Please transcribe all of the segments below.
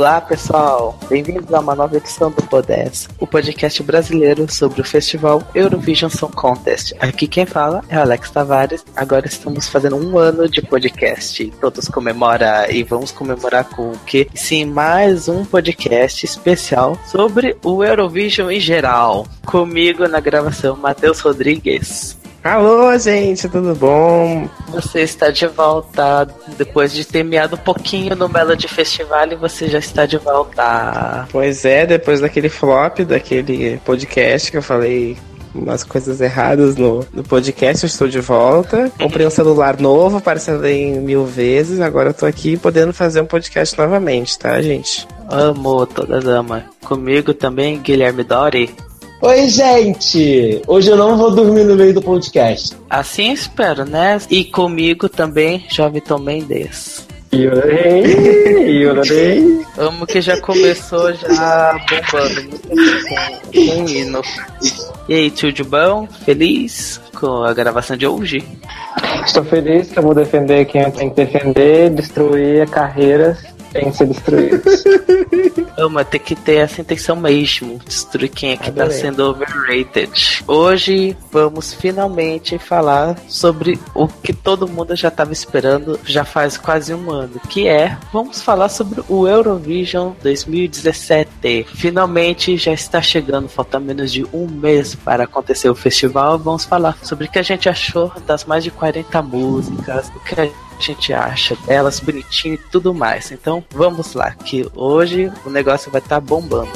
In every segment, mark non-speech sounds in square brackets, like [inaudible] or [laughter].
Olá, pessoal! Bem-vindos a uma nova edição do Podes, o podcast brasileiro sobre o festival Eurovision Song Contest. Aqui quem fala é Alex Tavares. Agora estamos fazendo um ano de podcast. Todos comemora e vamos comemorar com o quê? Sim, mais um podcast especial sobre o Eurovision em geral. Comigo na gravação, Matheus Rodrigues. Alô, gente, tudo bom? Você está de volta depois de ter meado um pouquinho no Melody Festival você já está de volta. Pois é, depois daquele flop, daquele podcast que eu falei umas coisas erradas no, no podcast, eu estou de volta. Comprei um celular novo, parcelei mil vezes, agora eu tô aqui podendo fazer um podcast novamente, tá, gente? Amo toda dama. Comigo também, Guilherme Dori. Oi, gente! Hoje eu não vou dormir no meio do podcast. Assim espero, né? E comigo também, Jovem Tom Mendes. Yorei, yorei. Amo que já começou já bombando com, com o hino. E aí, tio de bom? Feliz com a gravação de hoje? Estou feliz que eu vou defender quem tem que defender, destruir carreiras tem que ser destruídos. [laughs] Ama, tem que ter essa intenção mesmo. Destruir quem é que tá sendo overrated. Hoje vamos finalmente falar sobre o que todo mundo já estava esperando já faz quase um ano. Que é, vamos falar sobre o Eurovision 2017. Finalmente já está chegando, falta menos de um mês para acontecer o festival. Vamos falar sobre o que a gente achou das mais de 40 músicas, o que a gente acha delas bonitinho e tudo mais. Então vamos lá, que hoje o negócio vai estar tá bombando.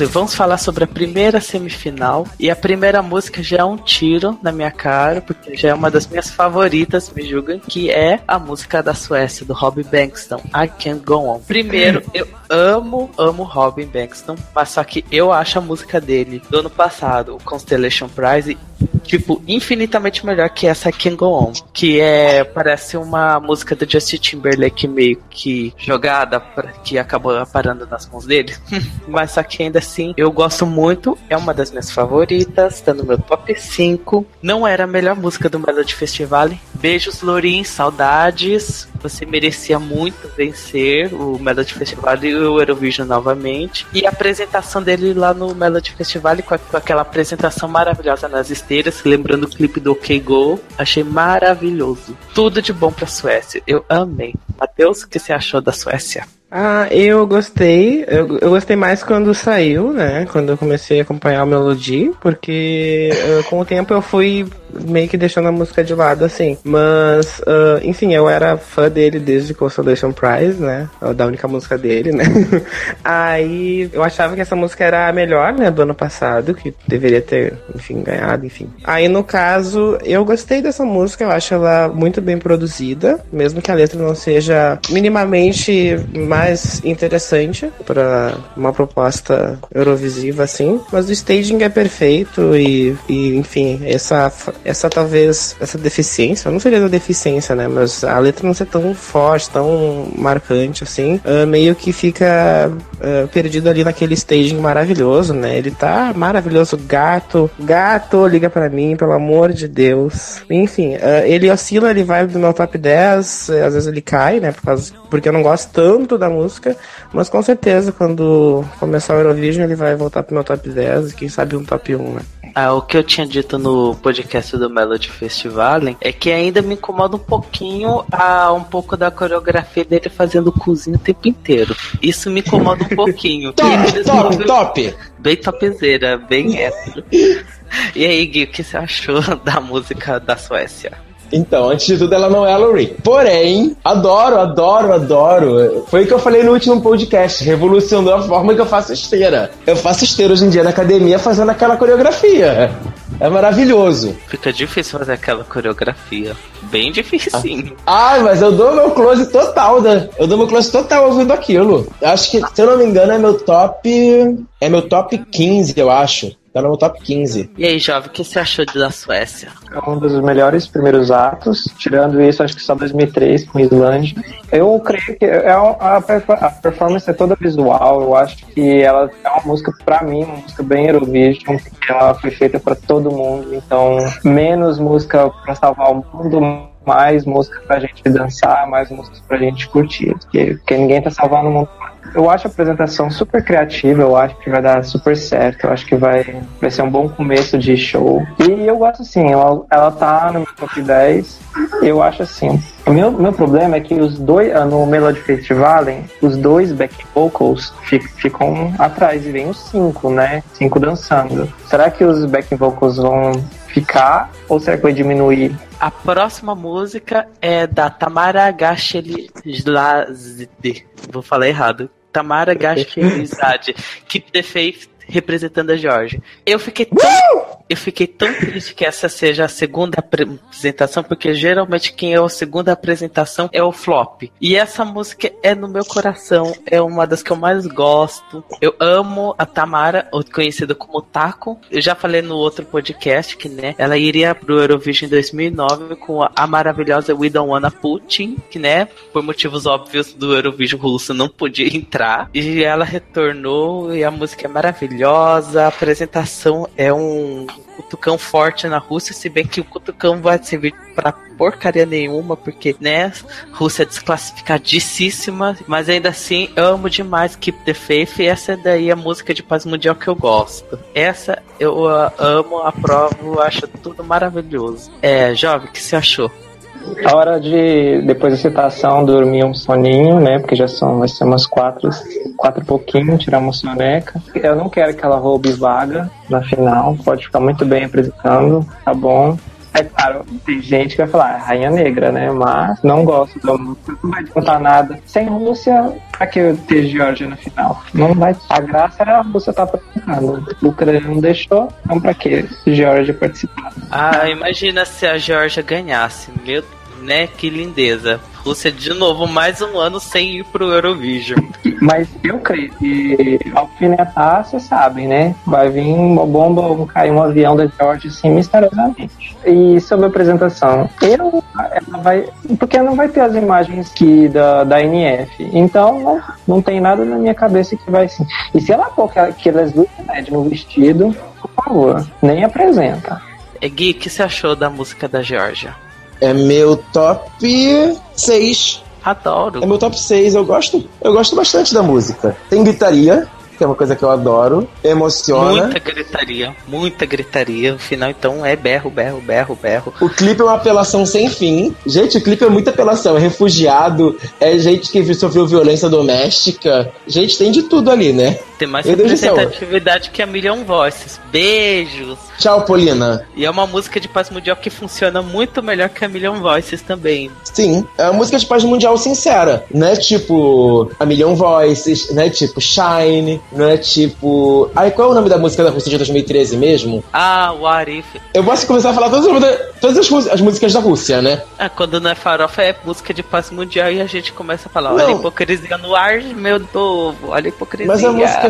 11, vamos falar sobre a primeira semifinal. E a primeira música já é um tiro na minha cara, porque já é uma das minhas favoritas, me julguem, que é a música da Suécia, do Robin Bankston, I Can't Go On. Primeiro, [laughs] eu amo, amo Robin Bankston, mas só que eu acho a música dele do ano passado, o Constellation Prize, tipo, infinitamente melhor que essa I Can Go On, que é, parece uma música do Justin Timberlake meio que jogada, pra, que acabou parando nas mãos dele, [laughs] mas só que ainda assim, eu gosto muito, é uma das minhas favoritas, tá no meu top 5, não era a melhor música do Melody Festival, beijos Lorin, saudades, você merecia muito vencer o Melody Festival e o Eurovision novamente, e a apresentação dele lá no Melody Festival com, com aquela apresentação maravilhosa nas esteiras, lembrando o clipe do OK Go, achei maravilhoso. Tudo de bom pra Suécia. Eu amei. Matheus, o que você achou da Suécia? Ah, eu gostei. Eu, eu gostei mais quando saiu, né? Quando eu comecei a acompanhar o Melody, porque uh, com o tempo eu fui meio que deixando a música de lado, assim. Mas, uh, enfim, eu era fã dele desde Consolation Prize, né? Da única música dele, né? [laughs] Aí eu achava que essa música era a melhor, né? Do ano passado, que deveria ter, enfim, ganhado, enfim. Aí no caso, eu gostei dessa música, eu acho ela muito bem produzida, mesmo que a letra não seja minimamente mais mais interessante para uma proposta eurovisiva assim, mas o staging é perfeito e, e, enfim, essa essa talvez essa deficiência, não seria da deficiência, né, mas a letra não ser tão forte, tão marcante assim, uh, meio que fica uh, perdido ali naquele staging maravilhoso, né? Ele tá maravilhoso, gato, gato, liga para mim, pelo amor de Deus. Enfim, uh, ele oscila, ele vai do meu top 10, às vezes ele cai, né, por causa, porque eu não gosto tanto da música, mas com certeza quando começar o Eurovision ele vai voltar pro meu top 10 e quem sabe um top 1, né? Ah, o que eu tinha dito no podcast do Melody Festival é que ainda me incomoda um pouquinho a um pouco da coreografia dele fazendo cozinha o tempo inteiro. Isso me incomoda um pouquinho. [laughs] top, top, top! Bem topzera, bem hétero. E aí, Gui, o que você achou [laughs] da música da Suécia? Então, antes de tudo, ela não é a Lori. Porém, adoro, adoro, adoro. Foi o que eu falei no último podcast. Revolucionou a forma que eu faço esteira. Eu faço esteira hoje em dia na academia fazendo aquela coreografia. É maravilhoso. Fica difícil fazer aquela coreografia. Bem difícil, sim. Ah, mas eu dou meu close total, né? Eu dou meu close total ouvindo aquilo. Eu acho que, se eu não me engano, é meu top. É meu top 15, eu acho. Tá no top 15. E aí, jovem, o que você achou de da Suécia? É um dos melhores primeiros atos. Tirando isso, acho que só 2003 com Islândia. Eu creio que é a, a performance é toda visual. Eu acho que ela é uma música, pra mim, uma música bem Eurovision. Ela foi feita pra todo mundo. Então, menos música pra salvar o mundo, mais música pra gente dançar, mais músicas pra gente curtir. Porque, porque ninguém tá salvando o mundo. Eu acho a apresentação super criativa, eu acho que vai dar super certo, eu acho que vai, vai ser um bom começo de show. E eu gosto assim, ela, ela tá no meu top 10, eu acho assim. O meu, meu problema é que os dois, ah, no Melody Festival, os dois back vocals ficam atrás e vem os cinco, né? Cinco dançando. Será que os back vocals vão ficar ou será que vai diminuir? A próxima música é da Tamara Gashelizade. Vou falar errado. Tamara [laughs] Gashelizade. Keep the Faith representando a Georgia. Eu fiquei tão, eu fiquei tão triste que essa seja a segunda apresentação, porque geralmente quem é a segunda apresentação é o flop. E essa música é no meu coração, é uma das que eu mais gosto. Eu amo a Tamara, conhecida como Taco. Eu já falei no outro podcast que, né, ela iria pro Eurovision em 2009 com a, maravilhosa We Don't Wanna Putin, que, né, por motivos óbvios do Eurovision russo não podia entrar. E ela retornou e a música é maravilhosa, a apresentação é um cutucão forte na Rússia, se bem que o cutucão vai servir para porcaria nenhuma, porque, né, Rússia é desclassificadíssima, mas ainda assim, amo demais Keep the Faith, e essa daí é a música de paz mundial que eu gosto. Essa eu amo, aprovo, acho tudo maravilhoso. É, jovem, o que você achou? A hora de, depois da citação, dormir um soninho, né? Porque já são, vai ser umas quatro, quatro e pouquinho, tirar uma soneca. Eu não quero que ela roube vaga na final, pode ficar muito bem apresentando, tá bom. É claro, tem gente que vai falar, é Rainha Negra, né? Mas não gosto da música, não vai contar nada. Sem Rússia, pra que ter Georgia no final? Não vai. A graça era a Rússia estar tá participando. O Ucrânia não deixou, então pra que Georgia participar? Ah, imagina se a Georgia ganhasse. Meu né? Que lindeza. Rússia de novo, mais um ano sem ir pro Eurovision. Mas eu creio que alfinetar, vocês sabem, né? Vai vir uma bomba, vai cair um avião da Georgia assim misteriosamente. E sobre a apresentação, eu ela vai. Porque não vai ter as imagens que da, da NF. Então não, não tem nada na minha cabeça que vai assim. E se ela pôr aquelas duas né, no vestido, por favor, nem apresenta. Gui, o que você achou da música da Georgia? É meu top 6. Adoro. É meu top 6. Eu gosto, eu gosto bastante da música. Tem gritaria, que é uma coisa que eu adoro. Emociona. Muita gritaria, muita gritaria. O final, então, é berro, berro, berro, berro. O clipe é uma apelação sem fim. Gente, o clipe é muita apelação. É refugiado, é gente que sofreu violência doméstica. Gente, tem de tudo ali, né? Tem mais Meu representatividade que a Million Voices. Beijos. Tchau, Polina. E é uma música de paz mundial que funciona muito melhor que a Million Voices também. Sim, é uma música de paz mundial sincera. Não é tipo a Million Voices, não é tipo Shine, não é tipo. Ai, qual é o nome da música da Rússia de 2013 mesmo? Ah, What If. Eu posso começar a falar todas, todas as, as, músicas da Rússia, né? Ah, quando não é farofa é música de paz mundial e a gente começa a falar: não. olha a hipocrisia no ar, meu povo, olha a hipocrisia. Mas a música.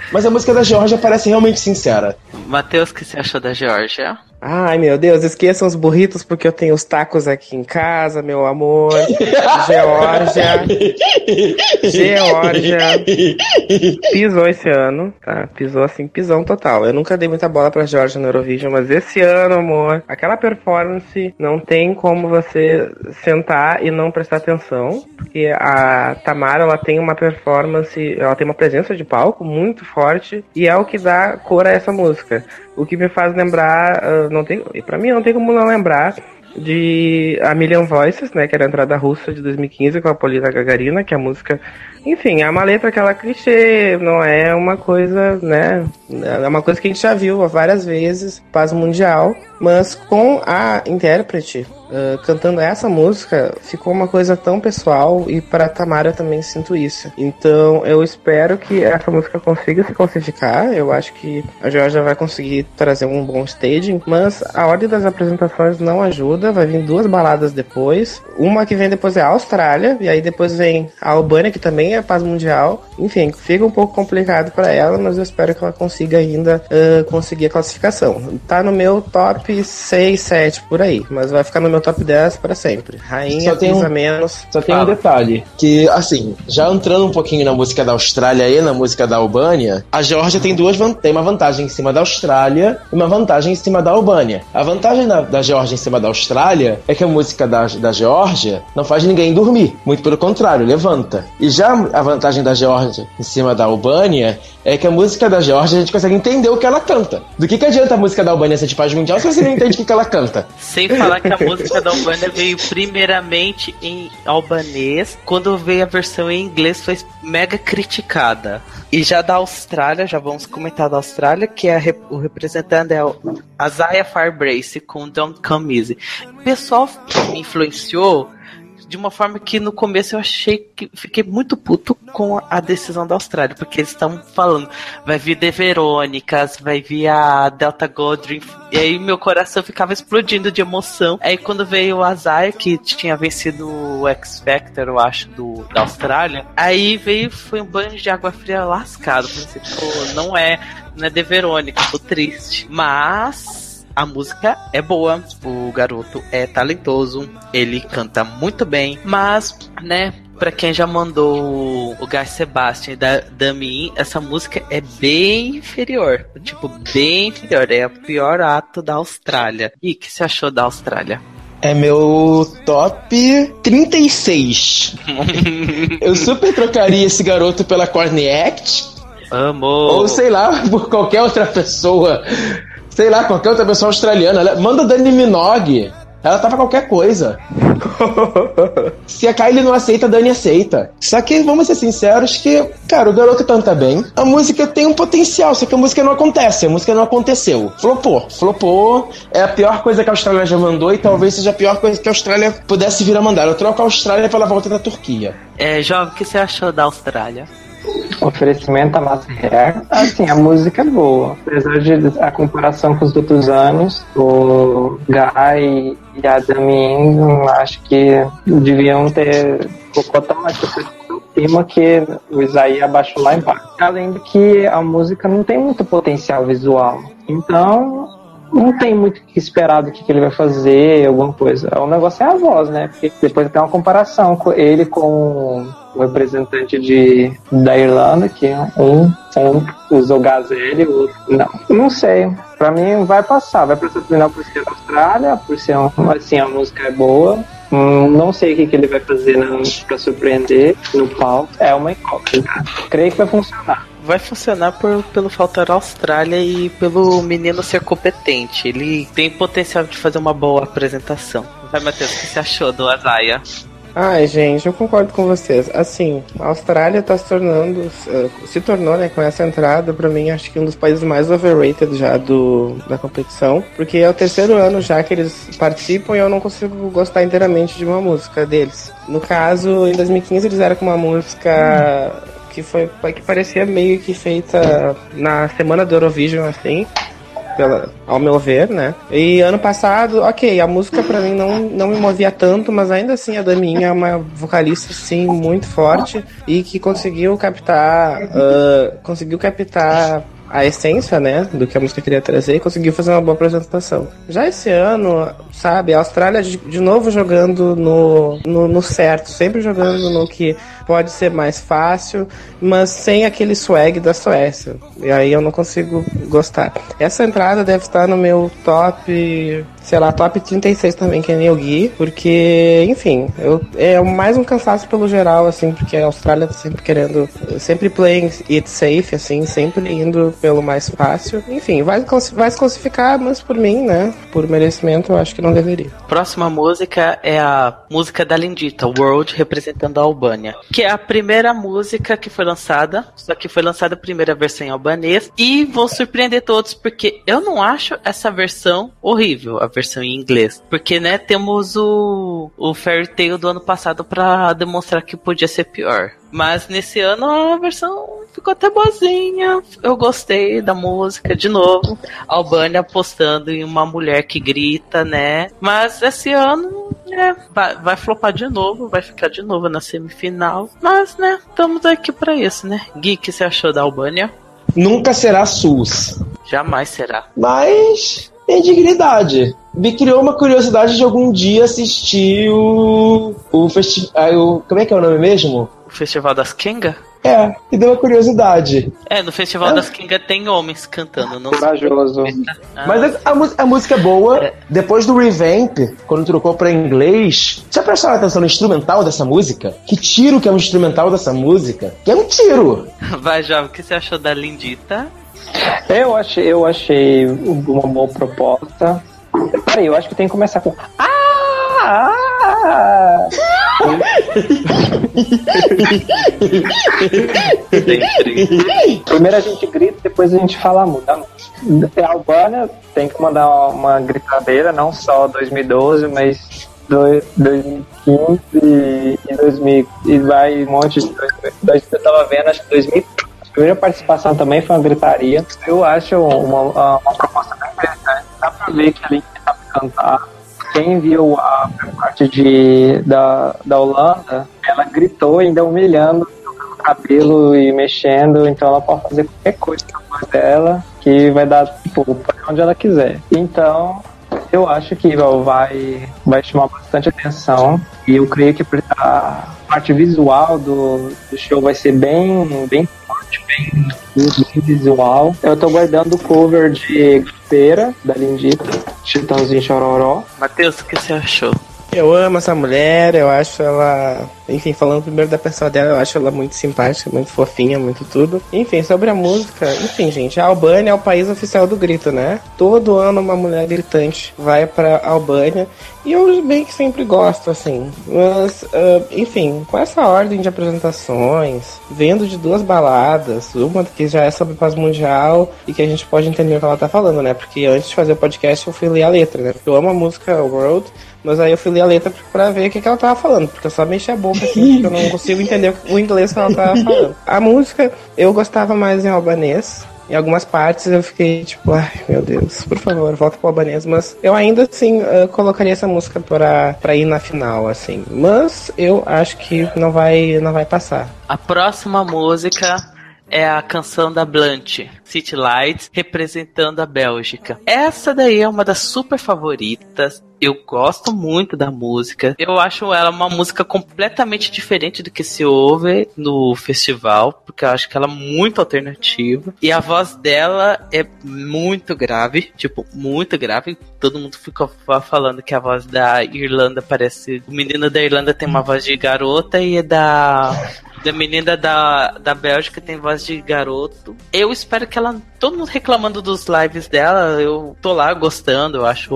Mas a música da Georgia parece realmente sincera. Matheus, o que você achou da Georgia? Ai, meu Deus, esqueçam os burritos porque eu tenho os tacos aqui em casa, meu amor. Geórgia. [laughs] Geórgia. [laughs] Pisou esse ano, tá? Pisou assim, pisão total. Eu nunca dei muita bola pra Georgia no Eurovision, mas esse ano, amor, aquela performance não tem como você sentar e não prestar atenção. Porque a Tamara, ela tem uma performance, ela tem uma presença de palco muito forte e é o que dá cor a essa música. O que me faz lembrar, uh, não tem, para mim não tem como não lembrar de A Million Voices, né, que era a entrada russa de 2015 com a Polina Gagarina, que é a música enfim, é uma letra aquela clichê, não é uma coisa, né? É uma coisa que a gente já viu várias vezes, paz mundial, mas com a intérprete uh, cantando essa música, ficou uma coisa tão pessoal e para Tamara também sinto isso. Então eu espero que essa música consiga se classificar. Eu acho que a Georgia vai conseguir trazer um bom staging, mas a ordem das apresentações não ajuda. Vai vir duas baladas depois. Uma que vem depois é a Austrália, e aí depois vem a Albânia, que também é paz mundial. Enfim, fica um pouco complicado para ela, mas eu espero que ela consiga ainda uh, conseguir a classificação. Tá no meu top 6, 7 por aí, mas vai ficar no meu top 10 para sempre. Rainha, Só tem um- menos. Só tem um Fala. detalhe, que assim, já entrando um pouquinho na música da Austrália e na música da Albânia, a Geórgia tem duas tem uma vantagem em cima da Austrália e uma vantagem em cima da Albânia. A vantagem da, da Geórgia em cima da Austrália é que a música da, da Geórgia não faz ninguém dormir, muito pelo contrário, levanta. E já a vantagem da Geórgia em cima da Albânia é que a música da Geórgia a gente consegue entender o que ela canta. Do que, que adianta a música da Albânia ser de paz mundial se você não entende o que, que ela canta? Sem falar que a música da Albânia veio primeiramente em albanês, quando veio a versão em inglês foi mega criticada. E já da Austrália, já vamos comentar da Austrália, que é rep- o representante é o Isaiah Firebrace com Don't Come Easy. O pessoal influenciou de uma forma que no começo eu achei que fiquei muito puto com a decisão da Austrália, porque eles estão falando, vai vir The Verônicas, vai vir a Delta Godrin, e aí meu coração ficava explodindo de emoção. Aí quando veio o Azar, que tinha vencido o X Factor, eu acho, do, da Austrália, aí veio, foi um banho de água fria lascado. Pensei, pô, não é, não é The Verônica, tô triste. Mas a música é boa, o garoto é talentoso, ele canta muito bem, mas, né, pra quem já mandou o Guy Sebastian da Dami, essa música é bem inferior, tipo, bem inferior, é o pior ato da Austrália. E o que você achou da Austrália? É meu top 36. [laughs] Eu super trocaria esse garoto pela Courtney Act. Amor! Ou sei lá, por qualquer outra pessoa. Sei lá, qualquer outra pessoa australiana. Ela- Manda Dani Minogue. Ela tava qualquer coisa. [laughs] Se a Kylie não aceita, a Dani aceita. Só que, vamos ser sinceros, que, cara, o garoto canta bem. A música tem um potencial, só que a música não acontece. A música não aconteceu. Flopou. Flopou. É a pior coisa que a Austrália já mandou e talvez seja a pior coisa que a Austrália pudesse vir a mandar. Eu troco a Austrália pela volta da Turquia. É, Jovem, o que você achou da Austrália? Oferecimento a massa hair. Assim, a música é boa. Apesar de a comparação com os outros anos, o Guy e a Damin, acho que deviam ter colocado tão mais cima que o Isaías abaixou lá embaixo. Além de que a música não tem muito potencial visual. Então, não tem muito o que esperar do que, que ele vai fazer, alguma coisa. O negócio é a voz, né? Porque depois tem uma comparação com ele com o representante de, da Irlanda, que um, um usou Gazelle, o outro não. Não sei. Pra mim vai passar. Vai passar final por ser da Austrália, por ser um, assim, a música é boa. Hum, não sei o que, que ele vai fazer na, pra surpreender no palco. É uma incógnita. Creio que vai funcionar. Vai funcionar por, pelo fator Austrália e pelo menino ser competente. Ele tem potencial de fazer uma boa apresentação. Vai, Matheus, o que você achou do Azaia? Ai, gente, eu concordo com vocês. Assim, a Austrália tá se tornando, eh, se tornou, né, com essa entrada, pra mim, acho que um dos países mais overrated já do, da competição. Porque é o terceiro ano já que eles participam e eu não consigo gostar inteiramente de uma música deles. No caso, em 2015 eles eram com uma música que foi que parecia meio que feita na semana do Eurovision, assim pela, ao meu ver, né? E ano passado, ok, a música pra mim não, não me movia tanto, mas ainda assim a Daminha é uma vocalista, sim, muito forte e que conseguiu captar, ah, conseguiu captar a essência, né, do que a música queria trazer e conseguiu fazer uma boa apresentação. Já esse ano, sabe, a Austrália de, de novo jogando no, no, no certo, sempre jogando no que pode ser mais fácil, mas sem aquele swag da Suécia. E aí eu não consigo gostar. Essa entrada deve estar no meu top, sei lá, top 36 também, que é Neil Gui, porque, enfim, eu, é mais um cansaço pelo geral, assim, porque a Austrália tá sempre querendo, sempre playing it safe, assim, sempre indo pelo mais fácil. Enfim, vai, vai se classificar, mas por mim, né, por merecimento, eu acho que não deveria. Próxima música é a música da Lindita, World, representando a Albânia, que é a primeira música que foi lançada, só que foi lançada a primeira versão em albanês, e vou surpreender todos, porque eu não acho essa versão horrível, a versão em inglês, porque, né, temos o, o Fairy Tail do ano passado para demonstrar que podia ser pior. Mas nesse ano a versão ficou até boazinha. Eu gostei da música de novo. Albânia apostando em uma mulher que grita, né? Mas esse ano é, vai, vai flopar de novo, vai ficar de novo na semifinal. Mas, né, estamos aqui para isso, né? Gui, o que você achou da Albânia? Nunca será SUS. Jamais será. Mas tem dignidade. Me criou uma curiosidade de algum dia assistir o. o festival. Como é que é o nome mesmo? Festival das Kenga? É, e deu uma curiosidade. É, no Festival é. das Kinga tem homens cantando, não Corajoso. Ah. Mas a, a, a, música é boa. É. Depois do revamp, quando trocou pra inglês, já prestaram atenção no instrumental dessa música? Que tiro que é um instrumental dessa música? Que é um tiro! [laughs] Vai, Jovem, o que você achou da Lindita? Eu achei, eu achei uma boa proposta. Peraí, eu acho que tem que começar com. Ah! [laughs] Primeiro a gente grita, depois a gente fala muda. É Albânia tem que mandar uma gritadeira, não só 2012, mas 2015 e, 2000 e vai um monte de. Eu tava vendo, acho que 2000. A primeira participação também foi uma gritaria. Eu acho uma, uma, proposta bem interessante. Dá pra ver que a Link sabe cantar quem viu a parte de, da, da Holanda, ela gritou ainda humilhando o cabelo e mexendo, então ela pode fazer qualquer coisa com a voz dela que vai dar tipo, onde ela quiser. Então, eu acho que vai, vai chamar bastante atenção e eu creio que a parte visual do, do show vai ser bem, bem forte, bem, visual. Eu tô guardando o cover de Feira, da Lindita, Chitãozinho Chororó. Matheus, o que você achou? Eu amo essa mulher, eu acho ela. Enfim, falando primeiro da pessoa dela, eu acho ela muito simpática, muito fofinha, muito tudo. Enfim, sobre a música, enfim, gente, a Albânia é o país oficial do grito, né? Todo ano uma mulher gritante vai pra Albânia. E eu bem que sempre gosto, assim. Mas, uh, enfim, com essa ordem de apresentações, vendo de duas baladas, uma que já é sobre paz mundial e que a gente pode entender o que ela tá falando, né? Porque antes de fazer o podcast eu fui ler a letra, né? Porque eu amo a música World mas aí eu fui ler a letra pra ver o que, que ela tava falando, porque eu só mexi a boca assim, porque eu não consigo entender o inglês que ela tava falando. A música eu gostava mais em albanês. Em algumas partes eu fiquei tipo, ai meu Deus, por favor, volta pro albanês. Mas eu ainda assim uh, colocaria essa música pra, pra ir na final, assim. Mas eu acho que não vai, não vai passar. A próxima música é a canção da Blunt, City Lights, representando a Bélgica. Essa daí é uma das super favoritas. Eu gosto muito da música. Eu acho ela uma música completamente diferente do que se ouve no festival, porque eu acho que ela é muito alternativa. E a voz dela é muito grave, tipo, muito grave. Todo mundo ficou falando que a voz da Irlanda parece. O menino da Irlanda tem uma voz de garota e é da da menina da, da Bélgica tem voz de garoto. Eu espero que ela. Todo mundo reclamando dos lives dela, eu tô lá gostando, eu acho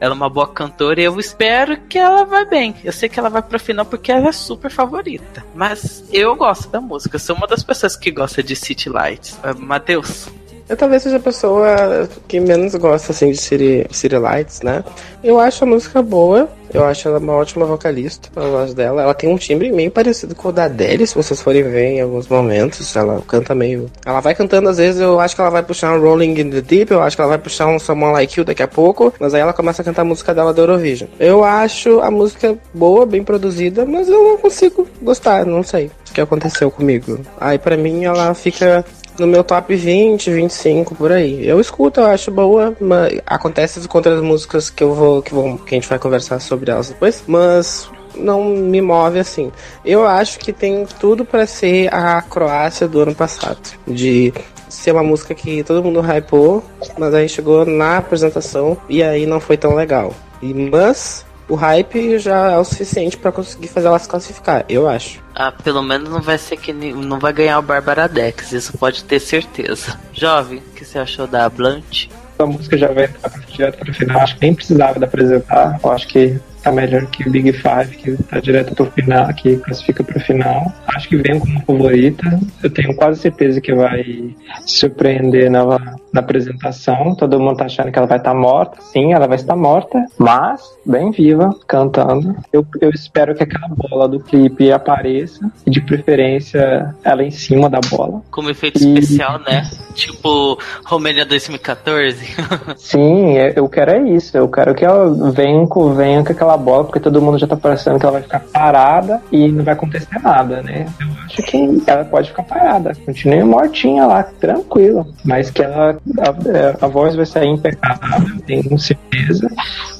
ela uma boa cantora e eu espero que ela vai bem. Eu sei que ela vai pra final porque ela é super favorita. Mas eu gosto da música, eu sou uma das pessoas que gosta de City Lights. Uh, Matheus. Eu talvez seja a pessoa que menos gosta assim de City, City Lights, né? Eu acho a música boa, eu acho ela uma ótima vocalista, a voz dela. Ela tem um timbre meio parecido com o da Adele, se vocês forem ver em alguns momentos. Ela canta meio. Ela vai cantando, às vezes eu acho que ela vai puxar um Rolling in the Deep, eu acho que ela vai puxar um Someone Like You daqui a pouco, mas aí ela começa a cantar a música dela da Eurovision. Eu acho a música boa, bem produzida, mas eu não consigo gostar, não sei o que aconteceu comigo. Aí para mim ela fica no meu top 20, 25 por aí. Eu escuto, eu acho boa, mas acontece com outras músicas que eu vou que, vou, que a gente vai conversar sobre elas depois, mas não me move assim. Eu acho que tem tudo para ser a Croácia do ano passado. De ser uma música que todo mundo hypou, mas aí chegou na apresentação e aí não foi tão legal. E, mas o hype já é o suficiente para conseguir fazer ela se classificar, eu acho. Ah, pelo menos não vai ser que não vai ganhar o Barbara Dex, isso pode ter certeza. Jovem, o que você achou da Blunt? A música já vai direto para o final, acho que nem precisava de apresentar, eu acho que tá melhor que o Big Five, que tá direto pro final, que classifica pro final. Acho que vem como favorita. Eu tenho quase certeza que vai surpreender na, na apresentação. Todo mundo tá achando que ela vai estar tá morta. Sim, ela vai estar morta, mas bem viva, cantando. Eu, eu espero que aquela bola do clipe apareça, e de preferência ela em cima da bola. Como efeito e... especial, né? Tipo Romênia 2014. [laughs] Sim, eu quero é isso. Eu quero que ela venha, venha com aquela bola, porque todo mundo já tá parecendo que ela vai ficar parada e não vai acontecer nada, né? Eu acho que ela pode ficar parada, continue mortinha lá, tranquila. Mas que ela a, a voz vai sair impecável, tenho certeza.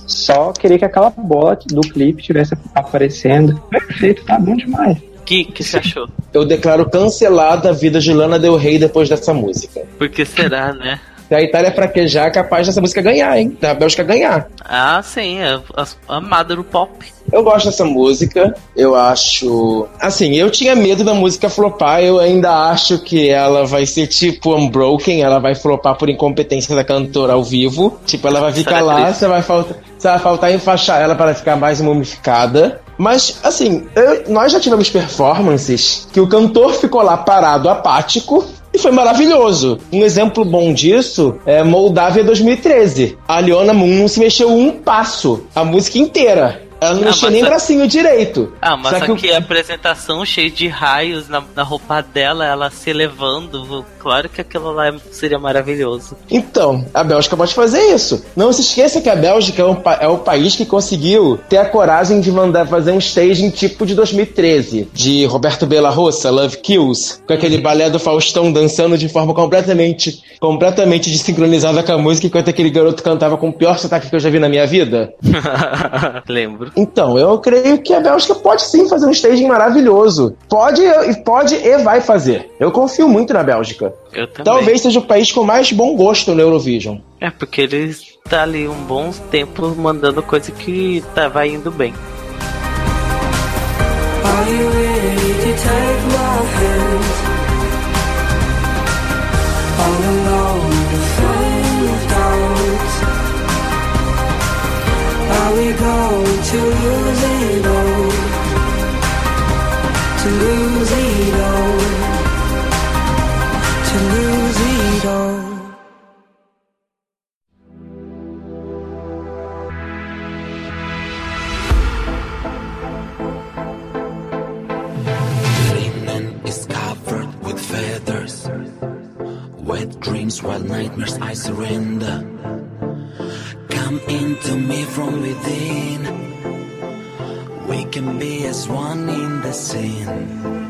Só queria que aquela bola do clipe tivesse aparecendo. Perfeito, tá bom demais. O que, que você achou? Eu declaro cancelada a vida de Lana Del Rey depois dessa música. Por que será, né? A Itália fraquejar é capaz dessa música ganhar, hein? Da Bélgica ganhar. Ah, sim, é amada do pop. Eu gosto dessa música, eu acho. Assim, eu tinha medo da música flopar, eu ainda acho que ela vai ser tipo Unbroken, ela vai flopar por incompetência da cantora ao vivo. Tipo, ela vai ficar lá, você vai faltar. Você vai faltar enfaixar ela para ficar mais mumificada. Mas, assim, eu, nós já tivemos performances que o cantor ficou lá parado, apático, e foi maravilhoso. Um exemplo bom disso é Moldávia 2013. A Leona Moon não se mexeu um passo, a música inteira. Ela não ah, mexia nem a... bracinho direito. Ah, mas Só aqui que a apresentação cheia de raios na, na roupa dela, ela se elevando. Claro que aquilo lá seria maravilhoso. Então, a Bélgica pode fazer isso. Não se esqueça que a Bélgica é, um, é o país que conseguiu ter a coragem de mandar fazer um staging tipo de 2013, de Roberto Bela Roça, Love Kills, com aquele uhum. balé do Faustão dançando de forma completamente, completamente desincronizada com a música, enquanto aquele garoto cantava com o pior sotaque que eu já vi na minha vida. [laughs] Lembro. Então, eu creio que a Bélgica pode sim fazer um staging maravilhoso. Pode, pode e vai fazer. Eu confio muito na Bélgica. Eu também. Talvez seja o país com mais bom gosto no Eurovision. É, porque eles tá ali um bom tempo mandando coisa que tá, vai indo bem. Are you ready to take Going to lose it all, to lose it all, to lose it all. Linen is covered with feathers, wet dreams, wild nightmares. I surrender. Come into me from within. We can be as one in the scene.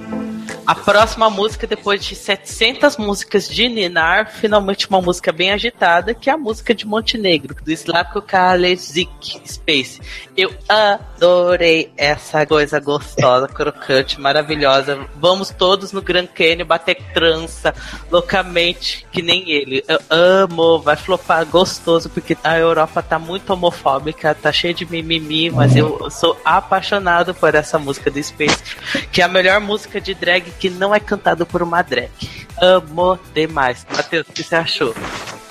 A próxima música, depois de 700 músicas de Ninar, finalmente uma música bem agitada, que é a música de Montenegro, do Slavko Kalezik Space. Eu adorei essa coisa gostosa, [laughs] crocante, maravilhosa. Vamos todos no Grand Canyon bater trança loucamente, que nem ele. Eu amo, vai flopar gostoso, porque a Europa tá muito homofóbica, tá cheia de mimimi, mas eu sou apaixonado por essa música do Space, que é a melhor música de drag que não é cantado por uma drag. Amo demais. Matheus, o que você achou?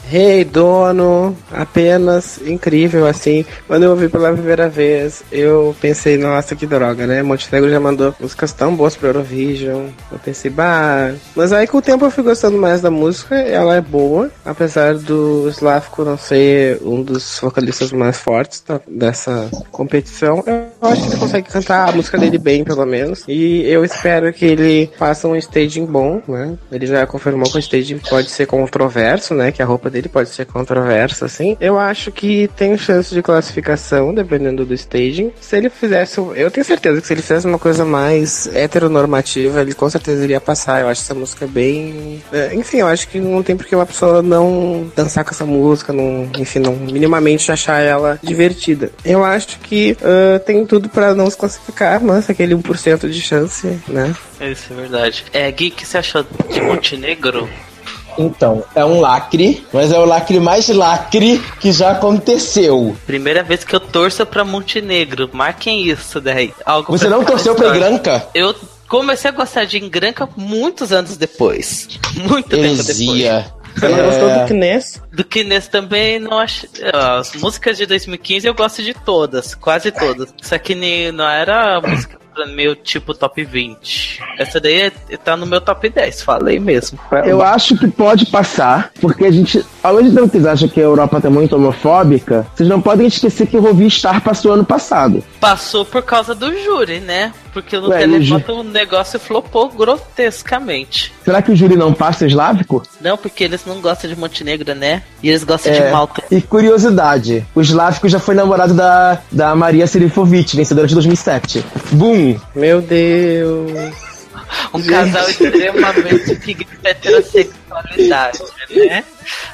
Rei hey, dono, apenas incrível assim. Quando eu ouvi pela primeira vez, eu pensei, nossa, que droga, né? Montenegro já mandou músicas tão boas pro Eurovision. Eu pensei, bah. Mas aí com o tempo eu fui gostando mais da música, ela é boa, apesar do Slavko não ser um dos vocalistas mais fortes da, dessa competição. Eu acho que ele consegue cantar a música dele bem, pelo menos. E eu espero que ele faça um staging bom, né? Ele já confirmou que o staging pode ser controverso, né? Que a roupa dele dele pode ser controversa, assim. Eu acho que tem chance de classificação, dependendo do staging. Se ele fizesse. Eu tenho certeza que se ele fizesse uma coisa mais heteronormativa, ele com certeza iria passar. Eu acho essa música bem. É, enfim, eu acho que não tem porque uma pessoa não dançar com essa música, não, enfim, não minimamente achar ela divertida. Eu acho que uh, tem tudo para não se classificar, mas aquele 1% de chance, né? Isso é verdade. É, Gui, o que você achou de Montenegro? Então, é um lacre, mas é o lacre mais lacre que já aconteceu. Primeira vez que eu torço pra Montenegro. Marquem isso daí. Algo Você não torceu pra Granca? Eu comecei a gostar de Engranca muitos anos depois. Muito Heresia. tempo depois. Você não É. gostou do Kness? Do Kines também não acho. As músicas de 2015 eu gosto de todas, quase todas. Só que nem- não era música pra meu tipo top 20. Essa daí é- tá no meu top 10, falei mesmo. Eu acho que pode passar, porque a gente, tempo que vocês acham que a Europa tá muito homofóbica, vocês não podem esquecer que o Rovi Star passou ano passado. Passou por causa do júri, né? Porque no Ué, o ju- negócio flopou grotescamente. Será que o júri não passa eslávico? Não, porque eles não gostam de Montenegro, né? E eles gostam de É. Malta. E curiosidade, o eslávico já foi namorado da, da Maria Serifovic, vencedora de 2007. Boom! Meu Deus. Um casal extremamente que grita heterossexualidade, né?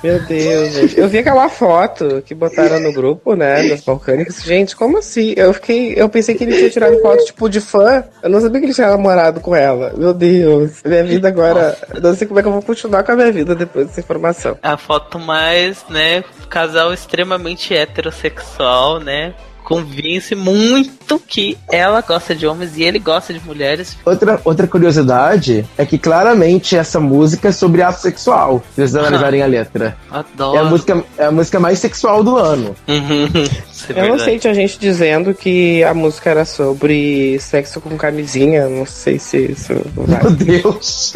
Meu Deus, gente. Eu vi aquela foto que botaram no grupo, né, das balcânicas. Gente, como assim? Eu fiquei. Eu pensei que ele tinha tirado foto, tipo, de fã. Eu não sabia que ele tinha namorado com ela. Meu Deus. Minha vida agora. Eu não sei como é que eu vou continuar com a minha vida depois dessa informação. A foto mais, né? Casal extremamente heterossexual, né? Convence muito que ela gosta de homens e ele gosta de mulheres. Outra, outra curiosidade é que claramente essa música é sobre ato sexual, se vocês analisarem a letra. Adoro. É a música, é a música mais sexual do ano. Uhum. [laughs] É Eu não sei, tinha gente dizendo que a música era sobre sexo com camisinha. Não sei se isso vai. Meu Deus!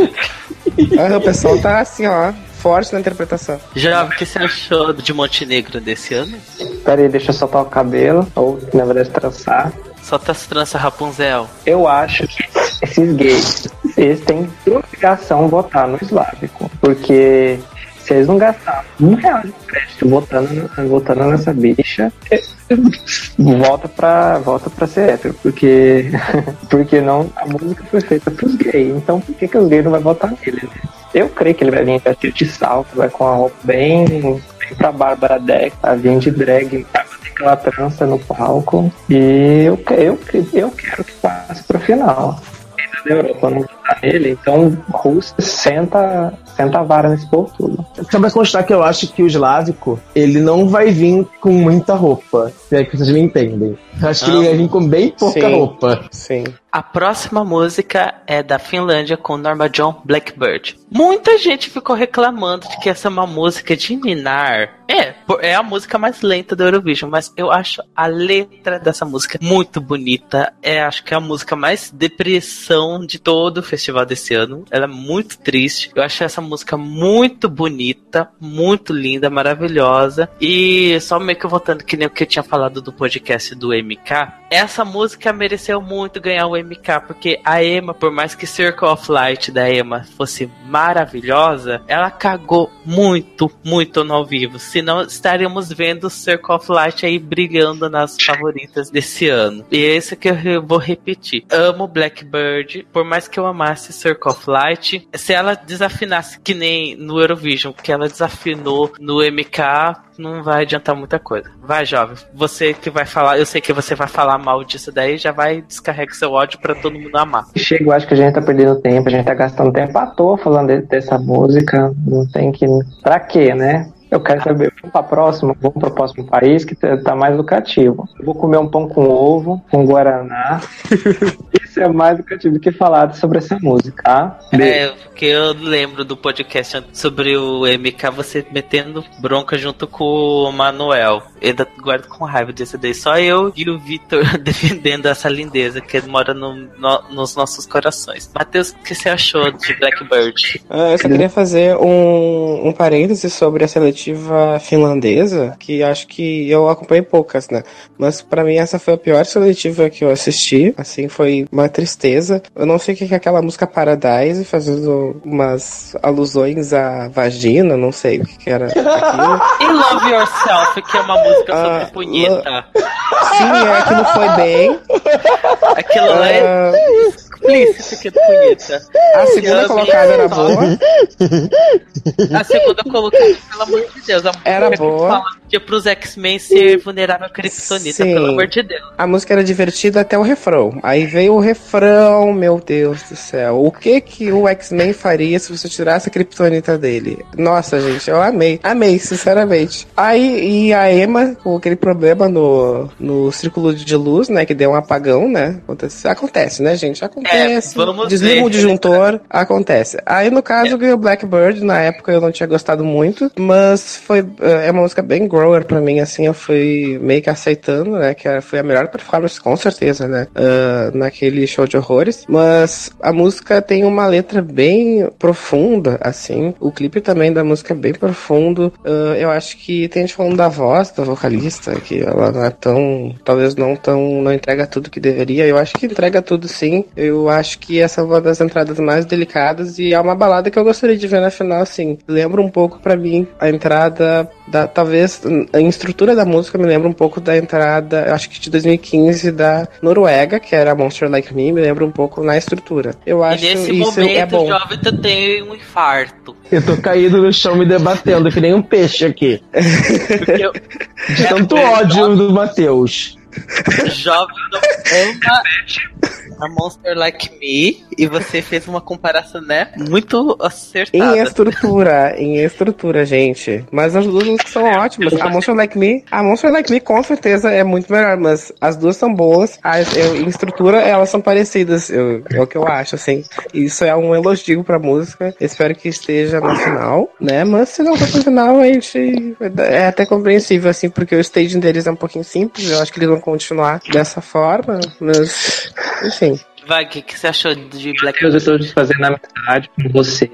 Ah, o pessoal tá assim, ó, forte na interpretação. Jovem, o que você achou de Montenegro desse ano? Pera aí, deixa eu soltar o cabelo, ou na verdade trançar. Só tá se trança Rapunzel. Eu acho que esses gays, eles têm obrigação votar no eslávico. Porque se eles não gastaram um real de crédito votando, votando nessa bicha, [laughs] volta pra, volta pra ser hétero. Porque, [laughs] porque não, a música foi feita pros gays. Então por que, que os gays não vão votar nele, né? Eu creio que ele vai vir vestido de salto, vai com a roupa bem, bem pra Bárbara Deck, vai vir de drag, vai bater aquela trança no palco. E eu, eu, eu quero que passe pro final. Ainda da Europa não votar nele, então Rússia senta, senta a vara nesse povo tudo. Só pra constar que eu acho que o eslávico, ele não vai vir com muita roupa. Se é que vocês me entendem. Eu acho que ele Ah. vai vir com bem pouca Sim. roupa. Sim. A próxima música é da Finlândia com Norma John Blackbird. Muita gente ficou reclamando de que essa é uma música de ninar. É, é a música mais lenta do Eurovision, mas eu acho a letra dessa música muito bonita. É, acho que é a música mais depressão de todo o festival desse ano. Ela é muito triste. Eu achei essa música muito bonita, muito linda, maravilhosa. E só meio que voltando que nem o que eu tinha falado do podcast do MK, essa música mereceu muito ganhar o MK, porque a Emma, por mais que Circle of Light da Emma fosse maravilhosa, ela cagou muito, muito no ao vivo. Senão estaríamos vendo Circle of Light aí brilhando nas favoritas desse ano. E é isso que eu vou repetir. Amo Blackbird, por mais que eu amasse Circle of Light, se ela desafinasse que nem no Eurovision, que ela desafinou no MK, não vai adiantar muita coisa. Vai, jovem. Você que vai falar, eu sei que você vai falar mal disso daí, já vai descarregar seu ódio pra todo mundo amar. Chega, eu acho que a gente tá perdendo tempo, a gente tá gastando tempo à toa falando de- dessa música. Não tem que. Pra quê, né? Eu quero saber, vamos pra próxima, vamos pro próximo país que tá tá mais lucrativo. Eu vou comer um pão com ovo, com guaraná. [laughs] É mais do que falar sobre essa música, tá? É, porque eu lembro do podcast sobre o MK, você metendo bronca junto com o Manuel. Eu guardo com raiva desse daí. Só eu e o Vitor [laughs] defendendo essa lindeza que mora no- no- nos nossos corações. Matheus, o que você achou de Blackbird? Ah, eu só queria fazer um, um parêntese sobre a seletiva finlandesa, que acho que eu acompanhei poucas, né? Mas pra mim essa foi a pior seletiva que eu assisti. Assim, foi uma uma tristeza. Eu não sei o que é aquela música Paradise, fazendo umas alusões à vagina, não sei o que era aquilo. [laughs] E Love Yourself, que é uma música sobre Ah, punheta. Sim, é, aquilo foi bem. Aquilo lá é Ah, explícito que é punheta. a segunda Eu colocada era boa. A segunda colocada, pelo amor de Deus. A música Era que boa. É pros X-Men ser vulnerável à kryptonita, Sim. pelo amor de Deus. A música era divertida até o refrão. Aí veio o refrão, meu Deus do céu. O que que o X-Men faria se você tirasse a kriptonita dele? Nossa, gente, eu amei. Amei, sinceramente. Aí, e a Emma, com aquele problema no, no círculo de luz, né? Que deu um apagão, né? Acontece, acontece né, gente? Acontece. É, vamos Desliga o disjuntor, acontece. Aí, no caso, ganhou Blackbird. Na época eu não tinha gostado muito, mas foi é uma música bem grower pra mim, assim. Eu fui meio que aceitando, né? Que foi a melhor performance, com certeza, né? ah, naquele show de horrores. Mas a música tem uma letra bem profunda, assim. O clipe também da música é bem profundo. Ah, eu acho que tem gente falando da voz da vocalista, que ela não é tão. Talvez não tão. não entrega tudo que deveria. Eu acho que entrega tudo sim. Eu acho que essa é uma das entradas mais delicadas e é uma balada que eu gostaria de ver na final, assim. Lembra um pouco pra mim a entrada da. Talvez a estrutura da música me lembra um pouco da entrada, eu acho que de 2015 da Noruega, que era Monster Like Me, me lembra um pouco na estrutura. Eu acho e nesse isso momento é bom. o jovem tem um infarto. Eu tô caído no chão me debatendo, que nem um peixe aqui. Eu- [laughs] De tanto ódio do Matheus. Jovem não ama a Monster Like Me e você fez uma comparação, né? Muito Em acertada. estrutura, em estrutura, gente. Mas as duas músicas são ótimas. A Monster Like Me, a Monster Like Me com certeza é muito melhor, mas as duas são boas. As, eu- em estrutura, elas são parecidas, eu- é o que eu acho, assim. Isso é um elogio pra música. Espero que esteja na final, né? Mas se não for pra final, a gente é até compreensível, assim, porque o staging deles é um pouquinho simples. Eu acho que eles vão continuar dessa forma, mas enfim. Vai, o que, que você achou de Black Eu estou desfazendo a amizade com você.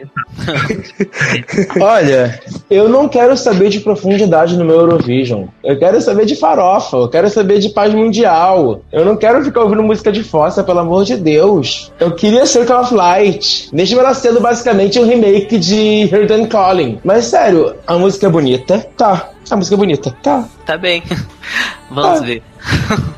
[laughs] Olha, eu não quero saber de profundidade no meu Eurovision. Eu quero saber de farofa, eu quero saber de paz mundial. Eu não quero ficar ouvindo música de fossa, pelo amor de Deus. Eu queria ser Call of Light, mesmo ela sendo basicamente um remake de Heard and Calling. Mas sério, a música é bonita? Tá. A música é bonita? Tá. Tá bem. [laughs] Vamos Ah. ver. [laughs]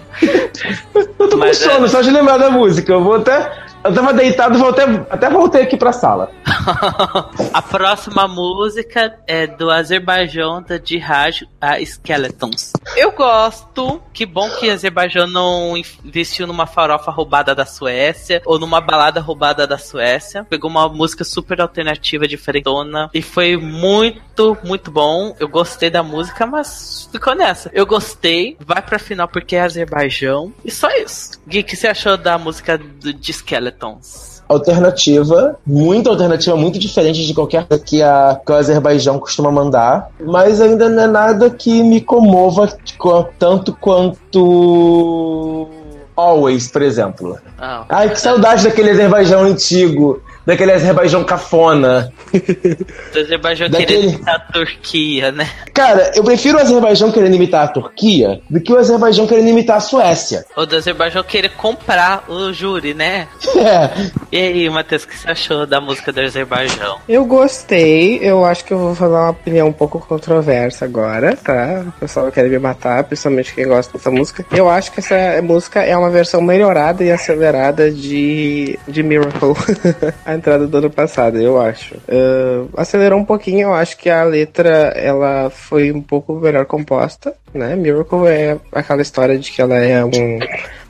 Eu tô com Mas sono, é- só de lembrar da música. Eu vou até. Eu tava deitado, vou até, até voltei aqui pra sala. [laughs] A próxima música é do Azerbaijão da Jihad a Skeletons. Eu gosto. Que bom que Azerbaijão não investiu numa farofa roubada da Suécia ou numa balada roubada da Suécia. Pegou uma música super alternativa, diferentona e foi muito, muito bom. Eu gostei da música, mas ficou nessa. Eu gostei. Vai pra final porque é Azerbaijão. E só isso. Gui, o que você achou da música do, de Skeletons? alternativa, muito alternativa, muito diferente de qualquer que, a, que o Azerbaijão costuma mandar, mas ainda não é nada que me comova co- tanto quanto Always, por exemplo. Ah, Ai, que saudade daquele Azerbaijão antigo, daquele Azerbaijão cafona. [laughs] do Azerbaijão Daquele- querendo imitar a Turquia, né? Cara, eu prefiro o Azerbaijão querendo imitar a Turquia do que o Azerbaijão querendo imitar a Suécia. O do Azerbaijão querer comprar o júri, né? [laughs] É, E aí, Matheus, o que você achou da música do Azerbaijão? Eu gostei, eu acho que eu vou falar uma opinião um pouco controversa agora, tá? O pessoal quer me matar, principalmente quem gosta dessa música. Eu acho que essa música é uma versão melhorada e acelerada de, de Miracle, [laughs] entrada do ano passado, eu acho. Ah, acelerou um pouquinho, eu acho que a letra ela foi um pouco melhor composta, né? Miracle é aquela história de que ela é um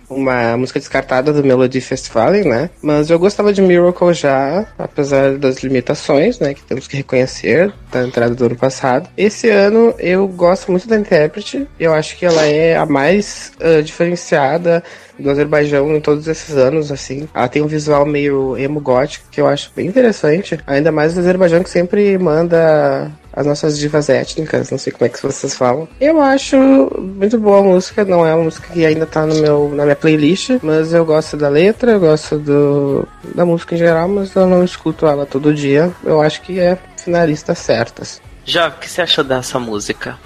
uma música descartada do Melody Festival, né? Mas eu gostava de Miracle já, apesar das limitações, né? Que temos que reconhecer da entrada do ano passado. Esse ano eu gosto muito da intérprete. Eu acho que ela é a mais ah, diferenciada do Azerbaijão em todos esses anos, assim. Ela tem um visual meio emo gótico que eu acho bem interessante. Ainda mais o Azerbaijão que sempre manda as nossas divas étnicas, não sei como é que vocês falam. Eu acho muito boa a música, não é uma música que ainda tá no meu, na minha playlist, mas eu gosto da letra, eu gosto do, da música em geral, mas eu não escuto ela todo dia. Eu acho que é finalista certas. Já, o que você achou dessa música?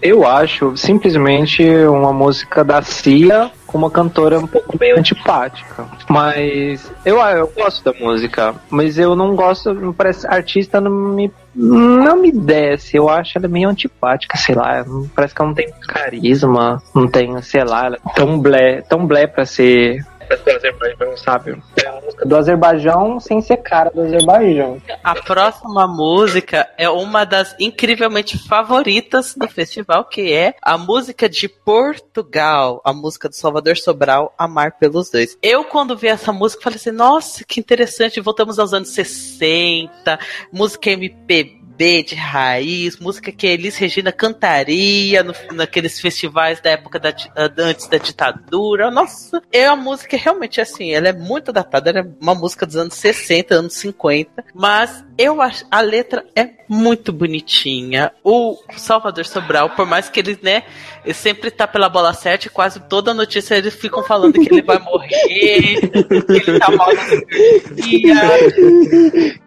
Eu acho simplesmente uma música da Cia com uma cantora um pouco meio antipática. Mas eu, eu gosto da música, mas eu não gosto, parece artista não me não me desce, eu acho ela meio antipática, sei lá, parece que ela não tem carisma, não tem, sei lá, é tão blé, tão blé pra ser do Azerbaijão, sabe? É a música do Azerbaijão sem ser cara do Azerbaijão. A próxima música é uma das incrivelmente favoritas do festival, que é a música de Portugal, a música do Salvador Sobral, Amar pelos Dois. Eu, quando vi essa música, falei assim, nossa, que interessante, voltamos aos anos 60, música MPB, MPB de raiz, música que Elis Regina cantaria no, naqueles festivais da época da, antes da ditadura. Nossa, é uma música realmente assim, ela é muito datada, ela é uma música dos anos 60, anos 50, mas eu acho a letra é muito bonitinha. O Salvador Sobral, por mais que ele, né, ele sempre tá pela bola certa, quase toda notícia eles ficam falando que ele vai morrer, [laughs] que ele tá mal na cirurgia,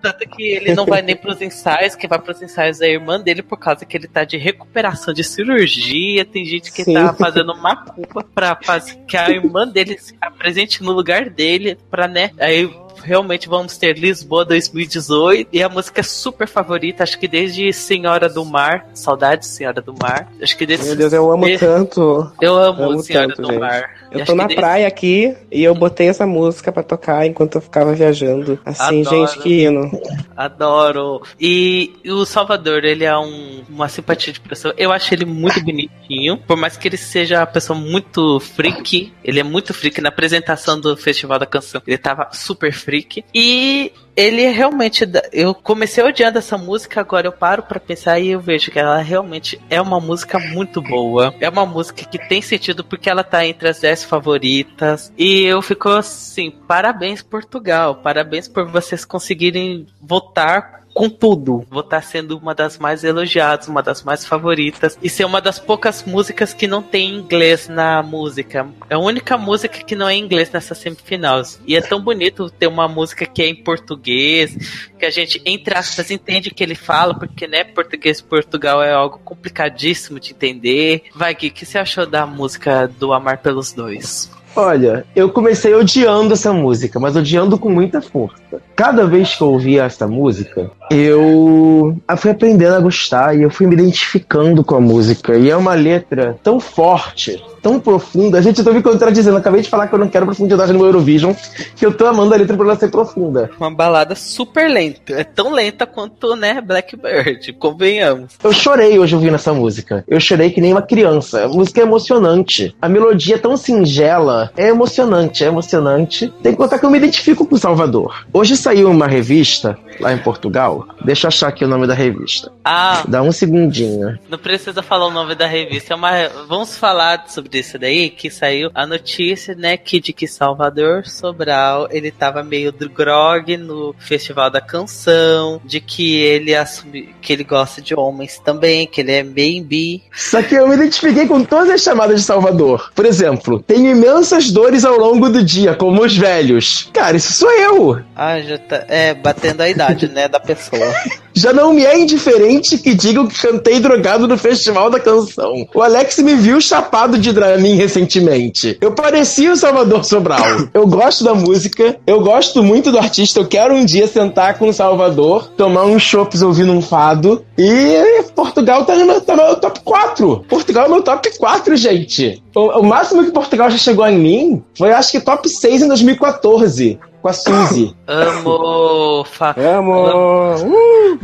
tanto que ele não vai nem pros ensaios, que vai pros ensaios da irmã dele por causa que ele tá de recuperação de cirurgia. Tem gente que Sim. tá fazendo uma culpa pra fazer que a irmã dele se apresente no lugar dele, pra, né? Aí realmente vamos ter Lisboa 2018 e a música é super favorita, acho que desde Senhora do Mar, saudades Senhora do Mar. Acho que desde Meu Deus, eu amo desde... tanto. Eu amo, amo Senhora tanto, do gente. Mar. Eu tô na desde... praia aqui e eu botei essa música para tocar enquanto eu ficava viajando. Assim, Adoro. gente, que hino. Adoro. E, e o Salvador, ele é um, uma simpatia de pessoa. Eu acho ele muito [laughs] bonitinho, por mais que ele seja uma pessoa muito freak, ele é muito freak na apresentação do Festival da Canção. Ele tava super freak Freak. E ele realmente. Eu comecei odiando essa música, agora eu paro para pensar e eu vejo que ela realmente é uma música muito boa. É uma música que tem sentido porque ela tá entre as 10 favoritas. E eu fico assim: parabéns, Portugal. Parabéns por vocês conseguirem votar com tudo. Vou estar sendo uma das mais elogiadas, uma das mais favoritas. E ser uma das poucas músicas que não tem inglês na música. É a única música que não é inglês nessa semifinal. E é tão bonito ter uma música que é em português, que a gente, entre aspas, entende o que ele fala, porque, né, português Portugal é algo complicadíssimo de entender. Vai, Gui, o que você achou da música do Amar pelos Dois? Olha, eu comecei odiando essa música, mas odiando com muita força. Cada vez que eu ouvia essa música, eu fui aprendendo a gostar e eu fui me identificando com a música. E é uma letra tão forte, tão profunda. Gente, eu tô me contradizendo. Acabei de falar que eu não quero profundidade no Eurovision, que eu tô amando a letra por ela ser profunda. Uma balada super lenta. É tão lenta quanto, né, Blackbird, convenhamos. Eu chorei hoje ouvindo essa música. Eu chorei que nem uma criança. A música é emocionante. A melodia é tão singela. É emocionante, é emocionante. Tem que contar que eu me identifico com Salvador. Hoje saiu uma revista lá em Portugal. Deixa eu achar aqui o nome da revista. Ah. Dá um segundinho. Não precisa falar o nome da revista. É uma... Vamos falar sobre isso daí, que saiu a notícia, né, que de que Salvador Sobral, ele tava meio do grog no Festival da Canção, de que ele assume que ele gosta de homens também, que ele é bem bi. Só que eu me identifiquei com todas as chamadas de Salvador. Por exemplo, tenho imensas dores ao longo do dia, como os velhos. Cara, isso sou eu. Ah, já tá. É, batendo a idade, né, da pessoa. [laughs] Já não me é indiferente que digam que cantei drogado no Festival da Canção. O Alex me viu chapado de Dramin recentemente. Eu parecia o Salvador Sobral. [laughs] Eu gosto da música, eu gosto muito do artista, eu quero um dia sentar com o Salvador, tomar uns chopps ouvindo um fado. E Portugal tá no, tá no top 4. Portugal é meu top 4, gente. O, o máximo que Portugal já chegou em mim foi acho que top 6 em 2014 com a Suzy. Amo! Fa Amo! Uh!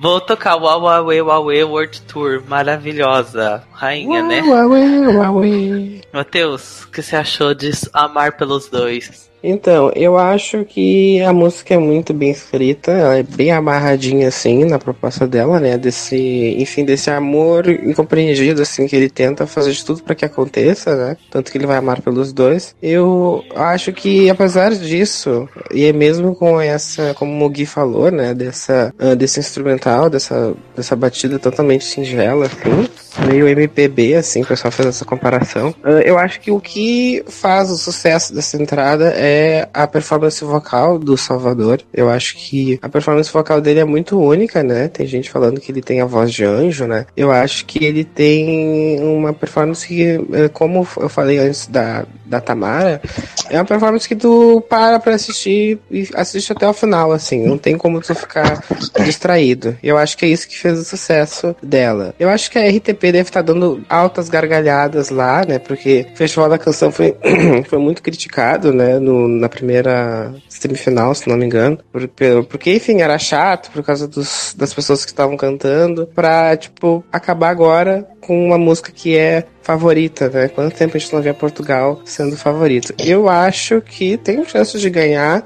Vou tocar o Huawei Huawei World Tour, maravilhosa. Rainha, né? Huawei Huawei. Matheus, o que você achou de Amar pelos Dois? Então, eu acho que a música é muito bem escrita, ela é bem amarradinha assim na proposta dela, né? Desse, enfim, desse amor incompreendido assim que ele tenta fazer de tudo para que aconteça, né? Tanto que ele vai amar pelos dois. Eu acho que apesar disso, e é mesmo com essa, como o Gui falou, né, dessa uh, desse instrumental, dessa dessa batida totalmente singela assim, meio MPB, assim, o pessoal fez essa comparação. Uh, eu acho que o que faz o sucesso dessa entrada é a performance vocal do Salvador. Eu acho que a performance vocal dele é muito única, né? Tem gente falando que ele tem a voz de anjo, né? Eu acho que ele tem uma performance que, eh, como eu falei antes da, da Tamara, é uma performance que tu para pra assistir e assiste até o final, assim. Não tem como tu ficar distraído. Eu acho que é isso que fez o sucesso dela. Eu acho que a RTP deve estar tá dando altas gargalhadas lá, né? Porque o Festival da Canção foi, [clears throat] foi muito criticado, né? No, na primeira semifinal, se não me engano. Por, porque, enfim, era chato por causa dos, das pessoas que estavam cantando. Pra, tipo, acabar agora com uma música que é favorita, né? Quanto tempo a gente não vê Portugal sendo favorito? Eu acho que tem chances de ganhar,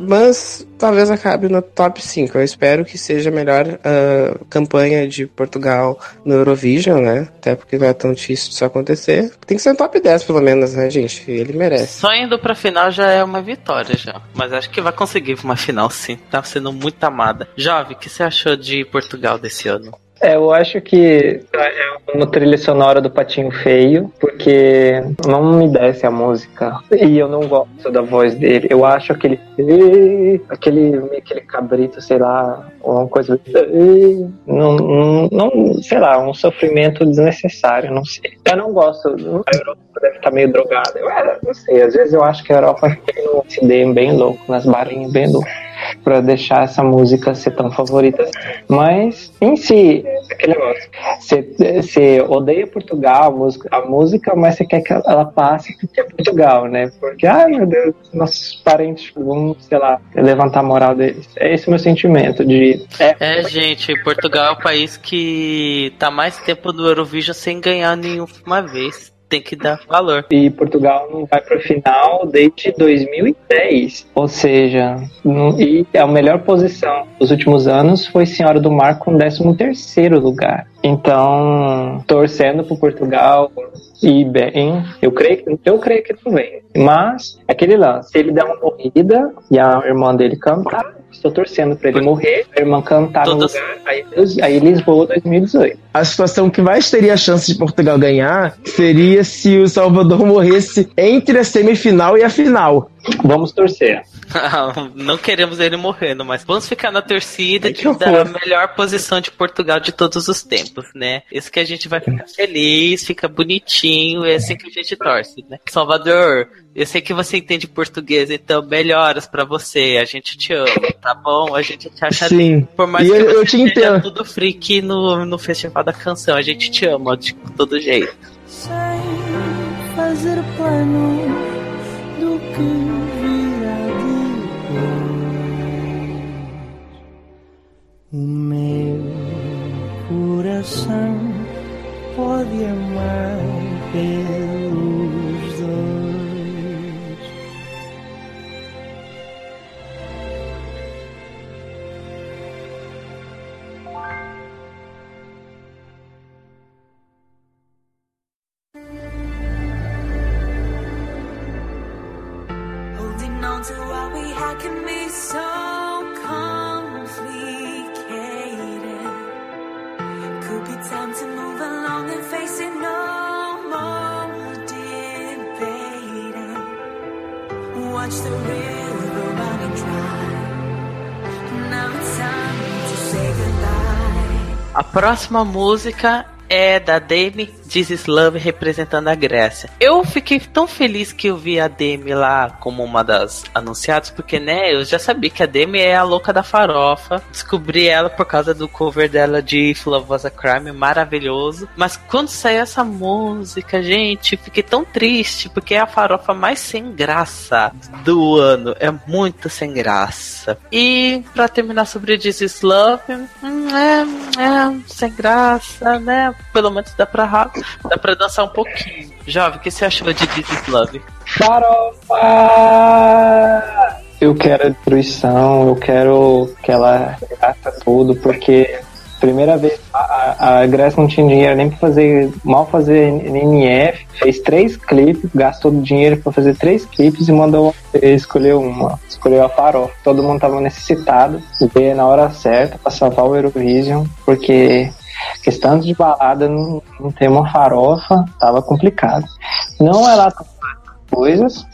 mas talvez acabe no top 5. Eu espero que seja a melhor uh, campanha de Portugal no Eurovision, né? Até porque não é tão difícil disso acontecer. Tem que ser no top 10, pelo menos, né, gente? Ele merece. Só indo pra final já é uma vitória, já. Mas acho que vai conseguir uma final, sim. Tá sendo muito amada. Jovem, o que você achou de Portugal desse ano? É, eu acho que é uma trilha sonora do Patinho Feio, porque não me desce a música. E eu não gosto da voz dele. Eu acho aquele. aquele, aquele cabrito, sei lá, uma coisa. Não, não, não, sei lá, um sofrimento desnecessário, não sei. Eu não gosto. A Europa deve estar meio drogada. Eu não sei, às vezes eu acho que a Europa tem um CD bem louco, nas barinhas bem louco para deixar essa música ser tão favorita. Mas, em si, aquele negócio. Você odeia Portugal, a música, a música, mas você quer que ela passe porque é Portugal, né? Porque, ai meu Deus, nossos parentes vão, sei lá, levantar a moral deles. É esse o meu sentimento de. É, é gente, Portugal é o país que tá mais tempo no Eurovision sem ganhar nenhuma vez tem que dar valor. E Portugal não vai para final desde 2010. Ou seja, não, e a melhor posição dos últimos anos foi Senhora do Mar com 13 lugar. Então, torcendo para Portugal e bem, eu creio que eu creio que também. Mas aquele lance, se ele der uma morrida e a irmã dele cantar, estou torcendo para ele morrer, a irmã cantar Todas... no lugar, aí, aí Lisboa 2018. A situação que mais teria a chance de Portugal ganhar seria se o Salvador morresse entre a semifinal e a final. Vamos torcer. [laughs] não queremos ele morrendo, mas vamos ficar na torcida de dar a melhor posição de Portugal de todos os tempos, né? Isso que a gente vai ficar feliz, fica bonitinho, é assim que a gente torce, né? Salvador, eu sei que você entende português, então melhoras para você, a gente te ama, tá bom? A gente te acha Sim. por mais e que eu, você eu te entendo. tudo freak no, no festival da canção, a gente te ama de todo jeito. Sem fazer plano do que O meu coração pode amar pelos dois. Holding on to what we had can be so A próxima música é da Demi This Is Love representando a Grécia. Eu fiquei tão feliz que eu vi a Demi lá como uma das anunciadas, porque, né, eu já sabia que a Demi é a louca da farofa. Descobri ela por causa do cover dela de If Love Was a Crime, maravilhoso. Mas quando saiu essa música, gente, fiquei tão triste, porque é a farofa mais sem graça do ano. É muito sem graça. E para terminar sobre This Is Love, hum, é, é sem graça, né? Pelo menos dá pra Dá pra dançar um pouquinho. Jovem, o que você achou de This is Love? Farofa! Eu quero destruição, eu quero que ela gasta tudo, porque primeira vez a, a Grécia não tinha dinheiro nem pra fazer, mal fazer NF, fez três clipes, gastou dinheiro para fazer três clipes e mandou escolher uma, escolheu a farofa. Todo mundo tava necessitado, veio na hora certa pra salvar o Eurovision, porque Questão de balada, não, não ter uma farofa, tava complicado. Não é lá coisas,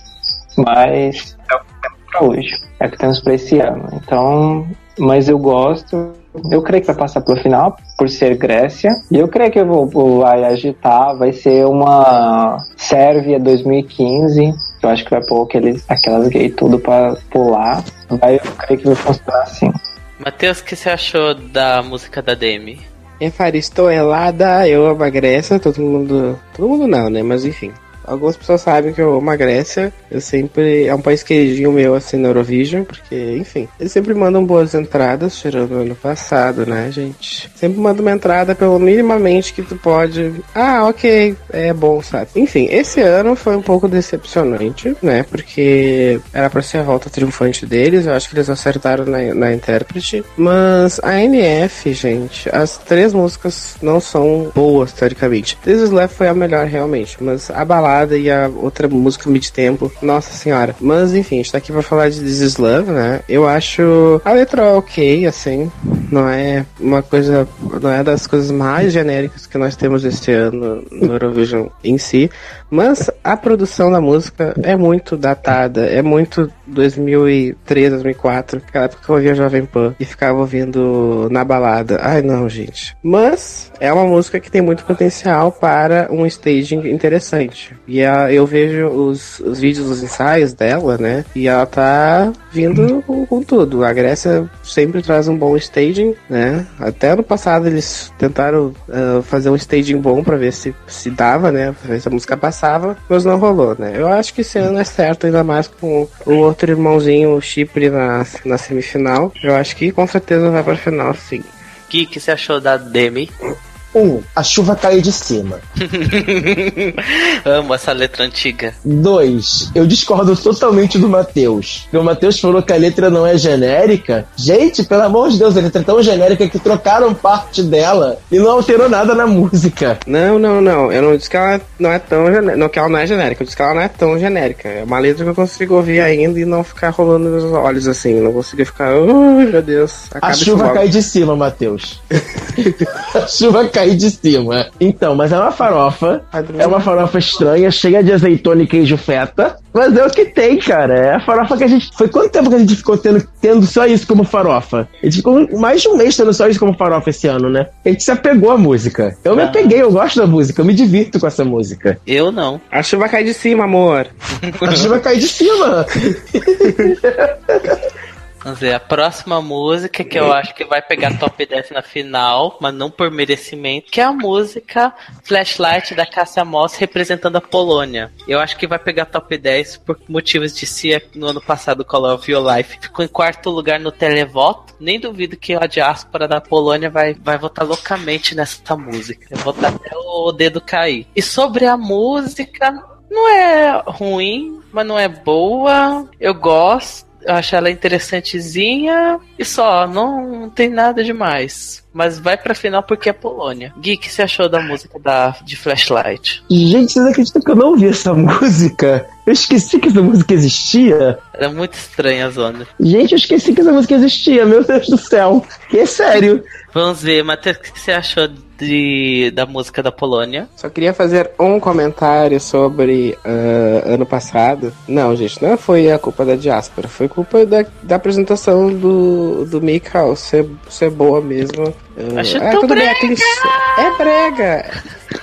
mas é o que temos pra hoje. É o que temos pra esse ano. Então, mas eu gosto. Eu creio que vai passar pro final, por ser Grécia. E eu creio que eu vou, vai agitar, vai ser uma Sérvia 2015. Eu acho que vai pôr aqueles, aquelas gay tudo pra pular. Vai, eu creio que vai funcionar assim. Matheus, o que você achou da música da Demi? Evaristo Elada, eu amo a Grécia, todo mundo. Todo mundo não, né? Mas enfim. Algumas pessoas sabem que eu amo a Grécia. Eu sempre. É um país queridinho meu, assim, na Eurovision, porque, enfim. Eles sempre mandam boas entradas, tirando o ano passado, né, gente? Sempre manda uma entrada pelo minimamente que tu pode. Ah, ok, é bom, sabe? Enfim, esse ano foi um pouco decepcionante, né? Porque era pra ser a volta triunfante deles. Eu acho que eles acertaram na, na intérprete. Mas a NF, gente, as três músicas não são boas, teoricamente. This is Left foi a melhor, realmente. Mas a balada e a outra música mid-tempo. Nossa senhora. Mas enfim, a gente tá aqui pra falar de This Is Love, né? Eu acho a letra ok, assim. Não é uma coisa. Não é das coisas mais genéricas que nós temos este ano no Eurovision em si. Mas a produção da música é muito datada, é muito 2003, 2004, aquela época que eu ouvia Jovem Pan e ficava ouvindo na balada. Ai não, gente. Mas é uma música que tem muito potencial para um staging interessante. E a, eu vejo os, os vídeos, os ensaios dela, né? E ela tá vindo com, com tudo. A Grécia sempre traz um bom staging, né? Até ano passado eles tentaram uh, fazer um staging bom para ver se, se dava, né? Pra ver se a música passava, mas não rolou, né? Eu acho que esse ano é certo, ainda mais com o outro irmãozinho, o Chipre, na, na semifinal. Eu acho que com certeza vai pra final, sim. O que, que você achou da Demi? Um, a chuva caiu de cima. [laughs] Amo essa letra antiga. Dois, eu discordo totalmente do Matheus. O Matheus falou que a letra não é genérica. Gente, pelo amor de Deus, a letra é tão genérica que trocaram parte dela e não alterou nada na música. Não, não, não. Eu não disse que ela não é tão genérica. Não, que ela não é genérica. Eu disse que ela não é tão genérica. É uma letra que eu consigo ouvir ainda e não ficar rolando nos olhos assim. Não consigo ficar. Oh, meu Deus. A chuva cai de cima, Matheus. [laughs] a chuva cai cair de cima. Então, mas é uma farofa. É uma farofa estranha, cheia de azeitona e queijo feta. Mas é o que tem, cara. É a farofa que a gente. Foi quanto tempo que a gente ficou tendo, tendo só isso como farofa? A gente ficou mais de um mês tendo só isso como farofa esse ano, né? A gente se apegou à música. Eu me Ah. apeguei, eu gosto da música, eu me divirto com essa música. Eu não. A chuva cai de cima, amor. A chuva cai de cima. [laughs] Vamos ver, a próxima música que eu acho que vai pegar top 10 na final, mas não por merecimento, que é a música Flashlight da Cássia Moss representando a Polônia. Eu acho que vai pegar top 10 por motivos de si no ano passado Call of Your Life. Ficou em quarto lugar no televoto. Nem duvido que a diáspora da Polônia vai, vai votar loucamente nessa música. Eu vou até o dedo cair. E sobre a música, não é ruim, mas não é boa. Eu gosto. Eu acho ela interessantezinha e só, não, não tem nada demais. Mas vai pra final porque é Polônia. Gui, o que você achou da música da, de Flashlight? Gente, vocês acreditam que eu não ouvi essa [laughs] música? Eu esqueci que essa música existia. Era muito estranha a zona. Gente, eu esqueci que essa música existia, meu Deus do céu. Que é sério. Vamos ver, Matheus, o que você achou de, da música da Polônia? Só queria fazer um comentário sobre ah, ano passado. Não, gente, não foi a culpa da diáspora. Foi culpa da, da apresentação do, do Mikhail ser, ser boa mesmo. Ah, Acho é, tão tudo bem, aquele- É brega.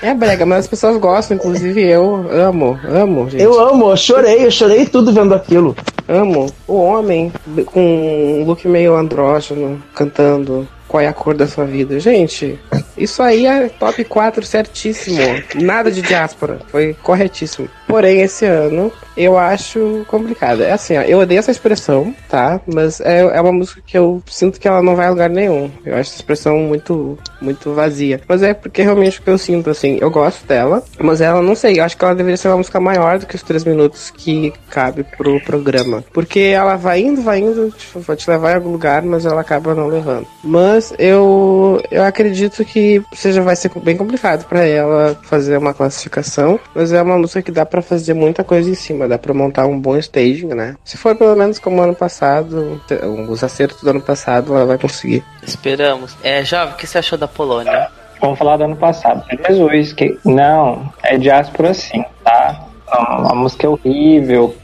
É brega, mas as pessoas gostam, inclusive eu amo, amo, gente. Eu amo, eu chorei, eu chorei tudo vendo aquilo. Amo o homem com um look meio andrógeno cantando qual é a cor da sua vida. Gente, isso aí é top 4 certíssimo. Nada de diáspora. Foi corretíssimo. Porém, esse ano eu acho complicado. É assim, ó, eu odeio essa expressão, tá? Mas é, é uma música que eu sinto que ela não vai a lugar nenhum. Eu acho essa expressão muito, muito vazia. Mas é porque realmente o que eu sinto, assim, eu gosto dela, mas ela, não sei, eu acho que ela deveria ser uma música maior do que os três minutos que cabe pro programa. Porque ela vai indo, vai indo, tipo, vai te levar em algum lugar, mas ela acaba não levando. Mas eu, eu acredito que seja vai ser bem complicado pra ela fazer uma classificação, mas é uma música que dá pra fazer muita coisa em cima, dá pra montar um bom staging, né? Se for pelo menos como ano passado, os acertos do ano passado, ela vai conseguir. Esperamos. É, Jovem, o que você achou da Polônia? Vamos falar do ano passado. Jesus, que não, é diáspora sim, tá? A música é horrível,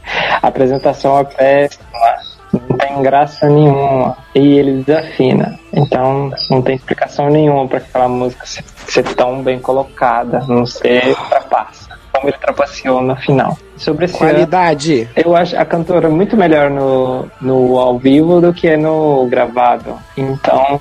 a apresentação é péssima, não tem graça nenhuma. E ele desafina. Então não tem explicação nenhuma para aquela música ser, ser, tão bem colocada, não ser trapaça, como ele trapaceou no final. Sobre esse Qualidade. Ano, eu acho a cantora muito melhor no, no ao vivo do que no gravado. Então,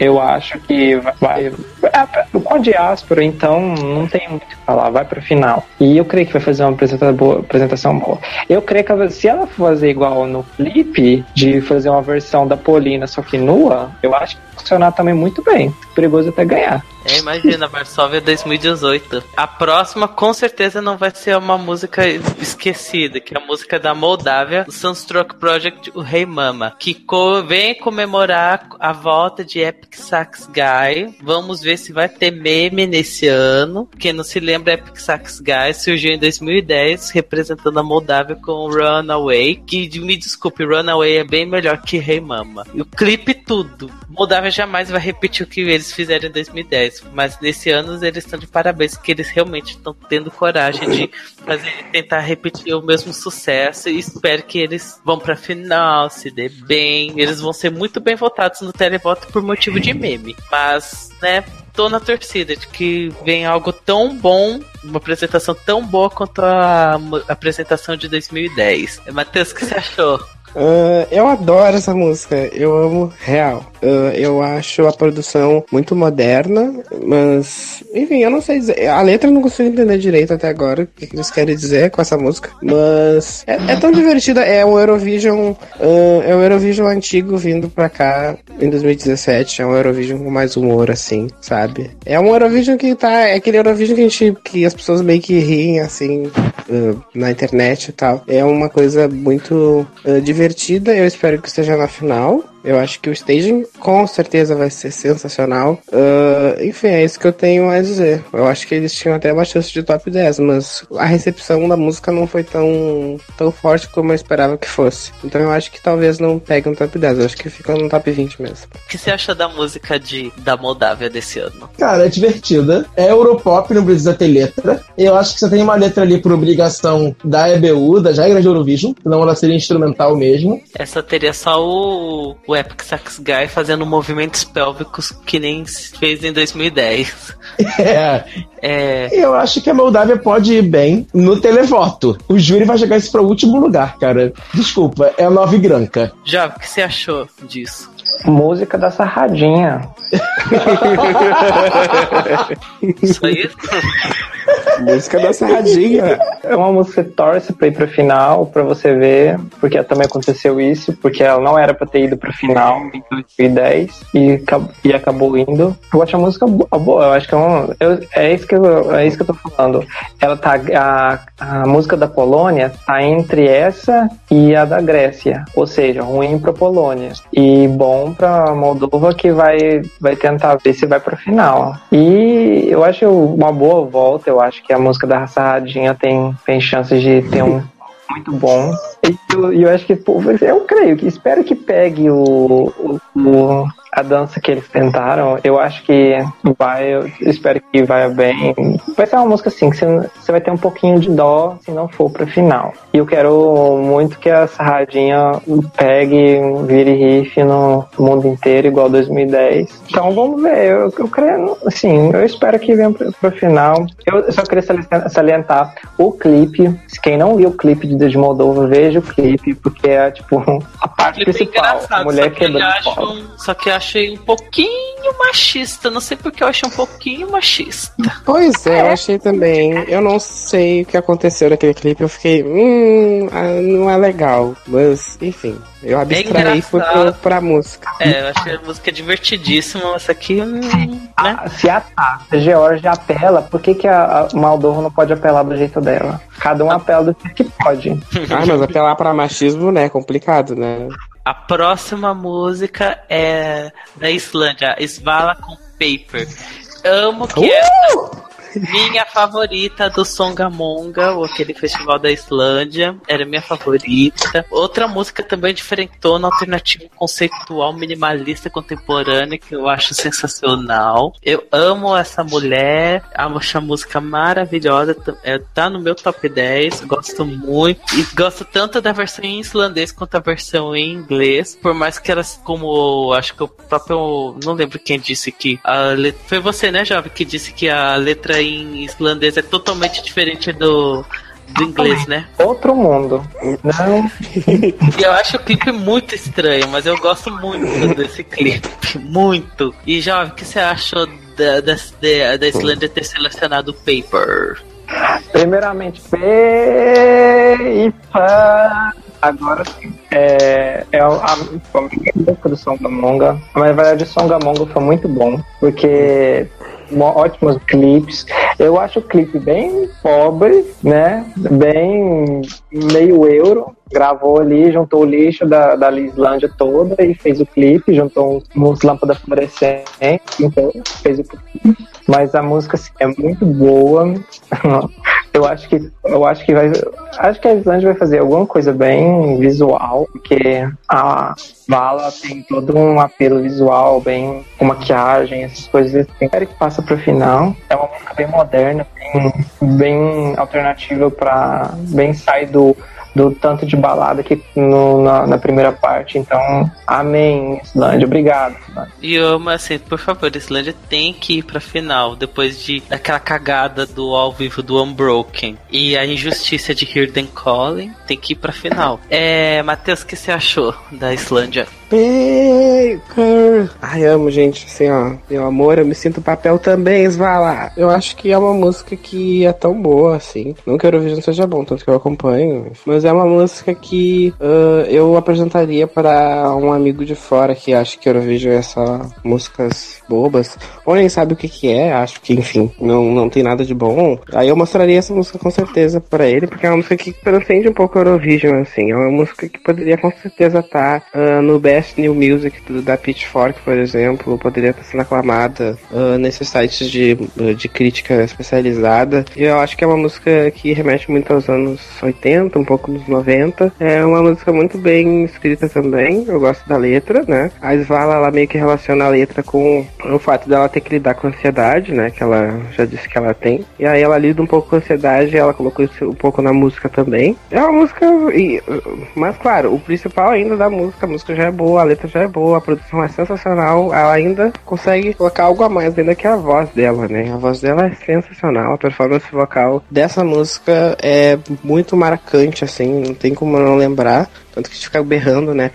eu acho que vai. Com a diáspora, então, não tem muito o que falar. Vai pro final. E eu creio que vai fazer uma apresentação boa. Eu creio que se ela fazer igual no clipe, de fazer uma versão da Polina só que nua, eu acho que vai funcionar também muito bem. Perigoso até ganhar. É, imagina, Varsóvia 2018. A próxima com certeza não vai ser uma música esquecida, que é a música da Moldávia, o Sunstroke Project, o Rei hey Mama, que co vem comemorar a volta de Epic Sax Guy. Vamos ver se vai ter meme nesse ano. Quem não se lembra, Epic Sax Guy surgiu em 2010, representando a Moldávia com Runaway, que me desculpe, Runaway é bem melhor que Rei Mama. E o clipe tudo. Moldávia jamais vai repetir o que eles fizeram em 2010, mas nesse ano eles estão de parabéns, que eles realmente estão tendo coragem de fazer tentar repetir o mesmo sucesso e espero que eles vão pra final, se dê bem. Eles vão ser muito bem votados no televoto por motivo de meme. Mas, né, tô na torcida de que vem algo tão bom, uma apresentação tão boa quanto a, apresentação de 2010. Matheus, o que você achou? Uh, eu adoro essa música, eu amo real. Uh, eu acho a produção muito moderna, mas enfim, eu não sei dizer. A letra eu não consigo entender direito até agora o que, eles querem dizer com essa música, mas é, é tão divertida. É o Eurovision, uh, é o Eurovision antigo vindo pra cá em 2017. É um Eurovision com mais humor, assim, sabe? É um Eurovision que tá. É aquele Eurovision que a gente. que as pessoas meio que riem, assim, na internet e tal. É uma coisa muito divertida divertida. Eu espero que esteja na final. Eu acho que o staging com certeza vai ser sensacional. Uh, enfim, é isso que eu tenho a dizer. Eu acho que eles tinham até uma chance de top 10, mas a recepção da música não foi tão, tão forte como eu esperava que fosse. Então eu acho que talvez não pegue um top 10, eu acho que fica no top 20 mesmo. O que você acha da música de, da Moldávia desse ano? Cara, é divertida. É Europop, não precisa ter letra. Eu acho que você tem uma letra ali por obrigação da EBU, da regra de Eurovision, senão ela seria instrumental mesmo. Essa teria só o o Epic Sax Guy fazendo movimentos pélvicos que nem fez em 2010. É. é. Eu acho que a Moldávia pode ir bem no televoto. O júri vai jogar isso para o último lugar, cara. Desculpa, é a Nova Granca. Já, o que você achou disso? Música da Sarradinha. Isso? música da Sarradinha. É uma música que torce pra ir pro final, pra você ver, porque também aconteceu isso, porque ela não era pra ter ido pro final em 2010 e, e acabou indo. Eu acho a música boa, eu acho que é, um, eu, é, isso que eu, é isso que eu tô falando. Ela tá, a, a música da Polônia tá entre essa e a da Grécia, ou seja, ruim pra Polônia e bom pra Moldova que vai, vai tentar ver se vai pro final. E eu acho uma boa volta, eu acho que a música da Sarradinha tem, tem chances de ter um muito bom. E eu, eu acho que, eu creio que espero que pegue o, o a dança que eles tentaram, eu acho que vai, eu espero que vai bem. Vai ser uma música assim, que você vai ter um pouquinho de dó se não for pro final. E eu quero muito que a Sarradinha pegue, vire riff no mundo inteiro, igual 2010. Então vamos ver, eu, eu creio, assim, eu espero que venha pro, pro final. Eu só queria salientar o clipe. Quem não viu o clipe de Desmoldova, veja o clipe, porque é tipo [laughs] a parte principal. A mulher quebrando. Só que achei um pouquinho machista. Não sei porque eu achei um pouquinho machista. Pois é, é, eu achei também. Eu não sei o que aconteceu naquele clipe. Eu fiquei, hum, ah, não é legal. Mas, enfim. Eu é abstraí e fui pro, pra música. É, eu achei a música divertidíssima, essa aqui. Hum, né? Ah, se a Tata Georgia apela, por que, que a, a Maldorro não pode apelar do jeito dela? Cada um apela do que pode. [laughs] ah, mas apelar pra machismo, né? É complicado, né? A próxima música é da Islândia, Svala com Paper. Amo que uh! essa Minha favorita do Songamonga, ou aquele festival da Islândia, era minha favorita. Outra música também diferentona, alternativa conceitual, minimalista, contemporânea, que eu acho sensacional. Eu amo essa mulher, acho a música maravilhosa, é, tá no meu top 10, gosto muito. E gosto tanto da versão em islandês quanto a versão em inglês, por mais que elas, como acho que o próprio, não lembro quem disse que a letra, foi você, né, jovem, que disse que a letra em islandês é totalmente diferente do do inglês, né? Outro mundo. Não. [laughs] eu acho o clipe muito estranho, mas eu gosto muito desse clipe. Muito. E, Jovem, o que você achou da, da, da, Islândia ter selecionado o Paper? Primeiramente, Paper. Agora sim. É, é a, a, a música do Songamonga. Mas na verdade o Songamonga foi muito bom. Porque ótimos clipes. Eu acho o clipe bem pobre, né? Bem meio euro. Gravou ali, juntou o lixo da, da Islândia toda e fez o clipe, juntou uns lâmpadas fluorescentes, então fez o clipe. Mas a música assim, é muito boa. [laughs] eu acho que eu acho que vai acho que a Islândia vai fazer alguma coisa bem visual, porque a Vala tem todo um apelo visual, bem com maquiagem, essas coisas. Espero que passa pro final. É uma música bem moderna, bem, bem alternativa para bem sair do do tanto de balada que no, na, na, primeira parte. Então, amém, Islândia. Obrigado. E eu, assim, por favor, Islândia tem que ir pra final depois de daquela cagada do ao vivo do Unbroken e a injustiça de Them Calling. Tem que ir pra final. É, Matheus, o que você achou da Islândia? Baker. Ai, amo, gente. Assim, ó. Meu amor, eu me sinto papel também, Svala. Eu acho que é uma música que é tão boa, assim. Não que o Eurovision seja bom, tanto que eu acompanho. Mas é uma música que uh, eu apresentaria para um amigo de fora que acha que Eurovision é só músicas bobas. Ou nem sabe o que que é. Acho que, enfim, não, não tem nada de bom. Aí eu mostraria essa música com certeza para ele, porque é uma música que transcende um pouco o Eurovision, assim. É uma música que poderia com certeza estar tá, uh, no best Best New Music da Pitchfork, por exemplo, poderia estar sendo aclamada uh, nesses sites de, de crítica especializada. E eu acho que é uma música que remete muito aos anos 80, um pouco nos 90. É uma música muito bem escrita também. Eu gosto da letra, né? A Svala, ela meio que relaciona a letra com o fato dela ter que lidar com a ansiedade, né? Que ela já disse que ela tem. E aí ela lida um pouco com a ansiedade e ela colocou isso um pouco na música também. É uma música. Mas claro, o principal ainda da música, a música já é boa boa, a letra já é boa, a produção é sensacional. Ela ainda consegue colocar algo a mais, ainda que a voz dela, né? A voz dela é sensacional, a performance vocal dessa música é muito marcante, assim, não tem como não lembrar. Tanto que a gente fica berrando, né?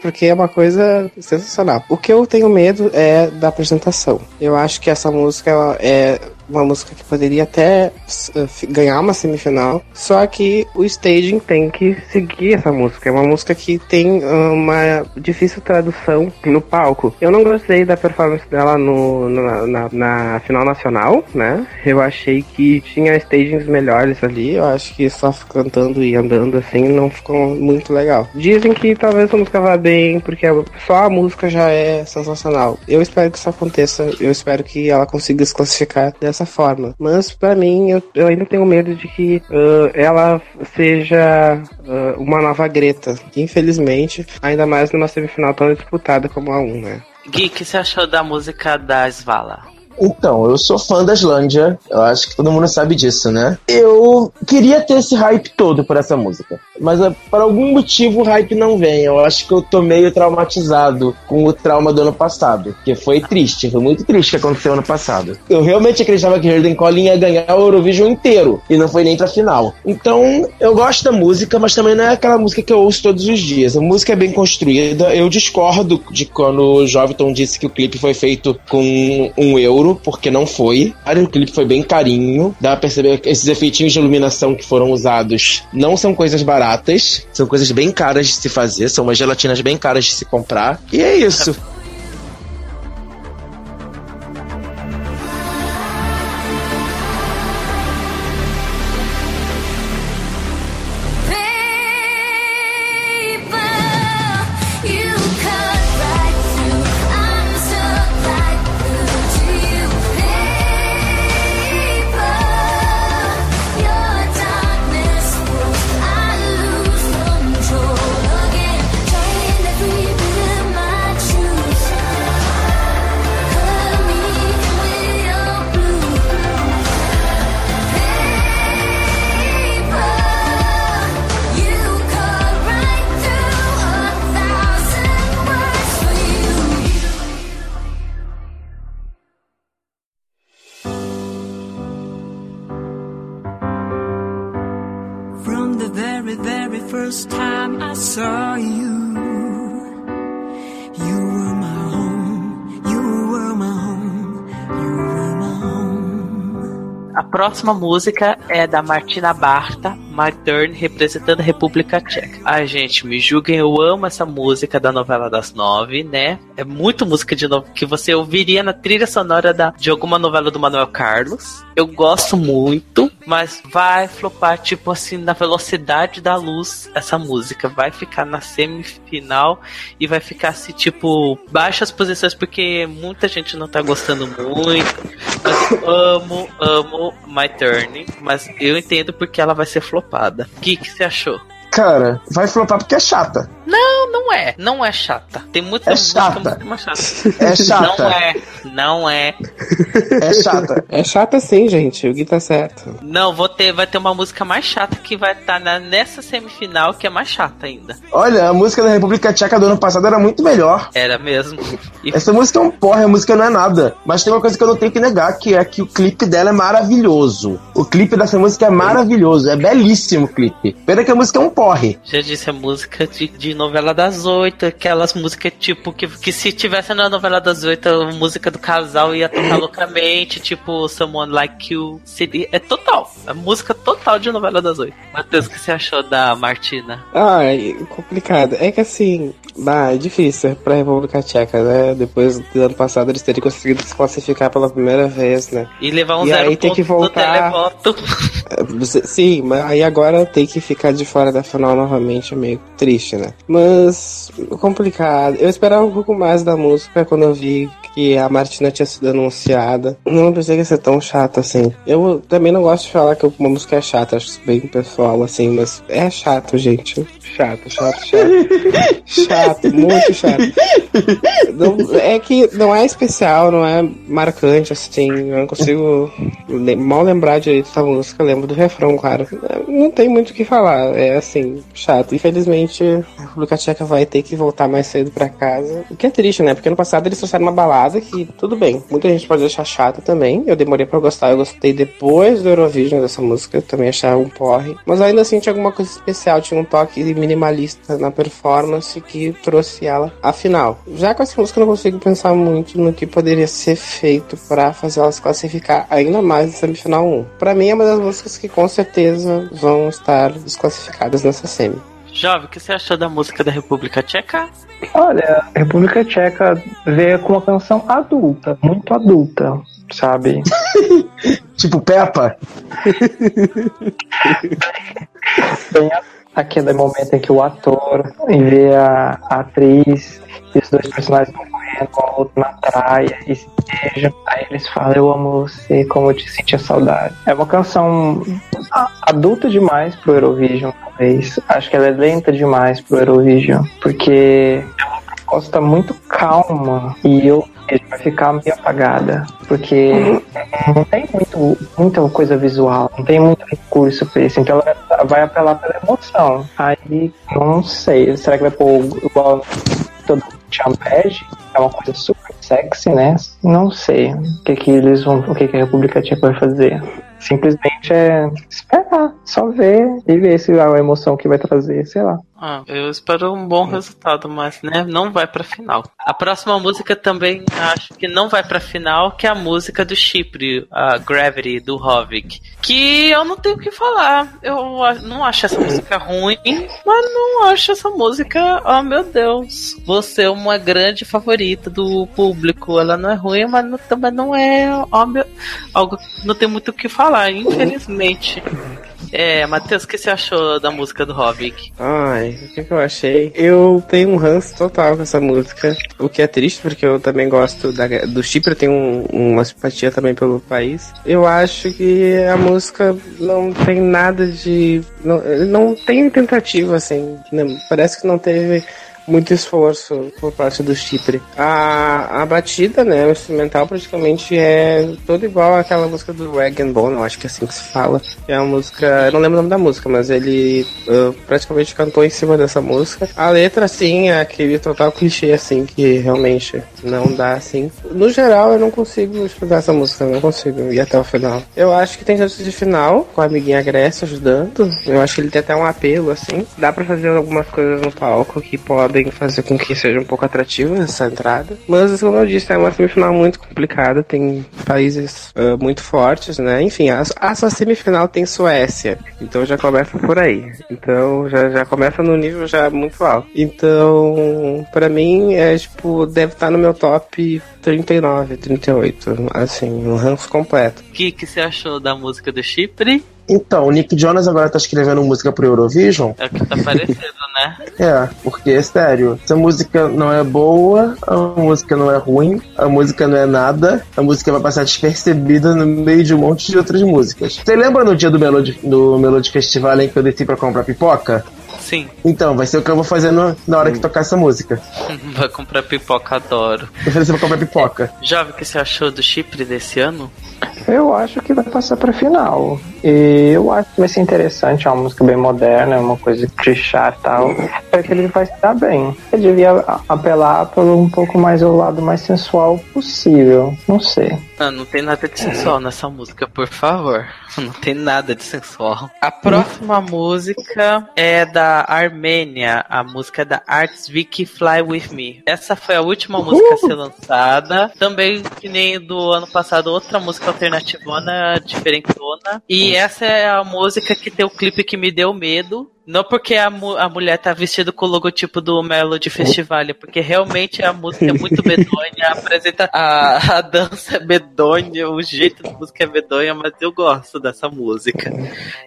Porque é uma coisa sensacional. O que eu tenho medo é da apresentação. Eu acho que essa música é uma música que poderia até uh, ganhar uma semifinal, só que o staging tem que seguir essa música. É uma música que tem uh, uma difícil tradução no palco. Eu não gostei da performance dela no, na, na, na, final nacional, né? Eu achei que tinha stagings melhores ali. Eu acho que só cantando e andando assim não ficou muito legal. Dizem que talvez a música vá bem, porque só a música já é sensacional. Eu espero que isso aconteça. Eu espero que ela consiga se classificar dessa dessa forma. Mas para mim, eu, eu, ainda tenho medo de que uh, ela seja uh, uma nova Greta. Infelizmente, ainda mais numa semifinal tão disputada como a 1, né? Gui, o que você achou da música da Svala? Então, eu sou fã da Islândia, eu acho que todo mundo sabe disso, né? Eu queria ter esse hype todo por essa música, mas uh, por algum motivo o hype não vem. Eu acho que eu tô meio traumatizado com o trauma do ano passado, que foi triste, foi muito triste o que aconteceu ano passado. Eu realmente acreditava que Hayden Collin ia ganhar o Eurovision inteiro e não foi nem pra final. Então, eu gosto da música, mas também não é aquela música que eu ouço todos os dias. A música é bem construída. Eu discordo de quando o Joviton disse que o clipe foi feito com um euro ouro, porque não foi. O clipe foi bem carinho. Dá pra perceber que esses efeitinhos de iluminação que foram usados não são coisas baratas, são coisas bem caras de se fazer, são umas gelatinas bem caras de se comprar. E é isso. [laughs] very, very first time I saw you. You were my home, you were my home, you were my home. A próxima música é da Martina Barta, My Turn, representando a República Tcheca. Ai, gente, me julguem, eu amo essa música da novela das nove, né? É muito música de novo que você ouviria na trilha sonora da, de alguma novela do Manuel Carlos. Eu gosto muito, mas vai flopar, tipo assim, na velocidade da luz essa música. Vai ficar na semifinal e vai ficar assim, tipo, baixas posições, porque muita gente não tá gostando muito. Mas amo, amo My Turn, mas eu entendo porque ela vai ser flopada. O que, que você achou? Cara, vai flopar porque é chata. Não, não é. Não é chata. Tem muita É música chata. muito mais chata. É chata. Não é. Não é. É chata. É chata sim, gente. O Gui tá certo. Não, vou ter, vai ter uma música mais chata que vai estar nessa semifinal, que é mais chata ainda. Olha, a música da República Tcheca do ano passado era muito melhor. Era mesmo. E Essa música é um porra, a música não é nada. Mas tem uma coisa que eu não tenho que negar, que é que o clipe dela é maravilhoso. O clipe dessa música é maravilhoso, é belíssimo o clipe. Pena que a música é um porre. já disse a música de, de novela das oito, aquelas músicas tipo que, que se tivesse na novela das oito, a música do casal ia tocar loucamente, tipo Someone Like You. Seria, é total. A música total de novela das oito. Matheus, o que você achou da Martina? Ai, complicado. É que assim, bah, é difícil pra República Tcheca, né? Depois do ano passado eles teriam conseguido se classificar pela primeira vez, né? E levar um E zero aí tem que voltar. É, [laughs] Sim, mas aí agora tem que ficar de fora da final novamente é meio triste, né? Mas complicado. Eu esperava um pouco mais da música quando eu vi que a Martina tinha sido anunciada. Não pensei que ia ser tão chato assim. Eu também não gosto de falar que uma música é chata, acho isso bem pessoal assim, mas é chato, gente. Chato, chato, chato. [laughs] chato, muito chato. Não- é que não é especial, não é marcante, assim. Eu não consigo mal lembrar direito da música, eu lembro do refrão, claro. Não tem muito o que falar, é assim, chato. Infelizmente, República Tcheca vai ter que voltar mais cedo pra casa. O que é triste, né? Porque ano passado eles trouxeram uma balada que, tudo bem, muita gente pode achar chata também. Eu demorei pra gostar, eu gostei depois do Eurovision dessa música, eu também achava um porre. Mas ainda assim tinha alguma coisa especial, tinha um toque minimalista na performance que trouxe ela à final. Já com essa música eu não consigo pensar muito no que poderia ser feito pra fazer ela se classificar ainda mais na semifinal 1. Pra mim é uma das músicas que com certeza vão estar desclassificadas nessa semi. Jovem, o que você achou da música da República Tcheca? Olha, a República Tcheca veio com uma canção adulta, muito adulta, sabe? [laughs] Tipo Peppa. [laughs] Tem a- aquele momento em que o ator vê a, a atriz e os dois personagens a outra na praia e se beijam. Aí eles falam, eu amo você, como eu te sentia saudade. É uma canção a- adulta demais pro Eurovision, talvez. Acho que ela é lenta demais pro Eurovision, porque é uma proposta muito calma e eu vai ficar meio apagada, porque não tem muito, muita coisa visual, não tem muito recurso pra isso, então ela vai apelar pela emoção. Aí, não sei, será que vai pôr igual todo Champege? É uma coisa super sexy, né? Não sei o que que eles vão, o que que a República Tcheca vai fazer. Simplesmente é esperar, só ver e ver se a emoção que vai trazer, sei lá. Ah, eu espero um bom resultado, mas né, não vai pra final. A próxima música também acho que não vai pra final, que é a música do Chipre, a Gravity do Hovig. Que eu não tenho o que falar. Eu não acho essa música ruim, mas não acho essa música, oh meu Deus. Você é uma grande favorita do público. Ela não é ruim, mas não- também não é oh, meu, algo não tem muito o que falar, infelizmente. [laughs] É, Matheus, o que você achou da música do Hovig? Ai, o que, que eu achei? Eu tenho um ranço total com essa música, o que é triste porque eu também gosto da, do Chipre, eu tenho um- uma simpatia também pelo país. Eu acho que a música não tem nada de. Não, não tem tentativa, assim. não- parece que não teve muito esforço por parte do Chipre. A, a batida, né, o instrumental praticamente é todo igual àquela música do Rag and Bone, eu acho que é assim que se fala. É uma música, eu não lembro o nome da música, mas ele uh, praticamente cantou em cima dessa música. A letra, assim, é aquele total clichê, assim, que realmente não dá, assim. No geral, eu não consigo estudar essa música, não consigo ir até o final. Eu acho que tem chance de final, com a amiguinha Grécia ajudando. Eu acho que ele tem até um apelo, assim. Dá pra fazer algumas coisas no palco que podem fazer com que seja um pouco atrativa essa entrada. Mas, como eu disse, é uma semifinal muito complicada, tem países uh, muito fortes, né? Enfim, a, a sua semifinal tem Suécia, então já começa por aí. Então já, já começa no nível já muito alto. Então, pra mim, é tipo, deve estar no meu top 39, 38, assim, um ranço completo. O que, que você achou da música do Chipre? Então, o Nick Jonas agora tá escrevendo música pro Eurovision. É o que tá parecendo, né? [laughs] É, porque, sério, se a música não é boa, a música não é ruim, a música não é nada, a música vai passar despercebida no meio de um monte de outras músicas. Você lembra no dia do Melody, do Melody Festival em que eu desci pra comprar pipoca? Sim. Então, vai ser o que eu vou fazer no- na hora que tocar essa música. [laughs] Vai comprar pipoca, adoro. Eu falei, você vai comprar pipoca. Jovem, o que você achou do Chipre desse ano? Eu acho que vai passar pra final. E eu acho que vai ser interessante, é uma música bem moderna, é uma coisa clichê e tal. Espero que ele vai se dar bem. Ele devia apelar pelo um pouco mais ao lado mais sensual possível. Não sei. Ah, não tem nada de sensual nessa música, por favor. [laughs] Não tem nada de sensual. A próxima música é da Armênia. A música é da Arts Vicky Fly With Me. Essa foi a última música a ser lançada. Também, que nem do ano passado, outra música alternativona, diferentona. E essa é a música que tem o clipe que me deu medo. Não porque a, mu- a mulher tá vestida com o logotipo do Melody Festival, é porque realmente a música é muito medonha, [laughs] apresenta a, a dança é medonha, o jeito da música é medonha, mas eu gosto dessa música.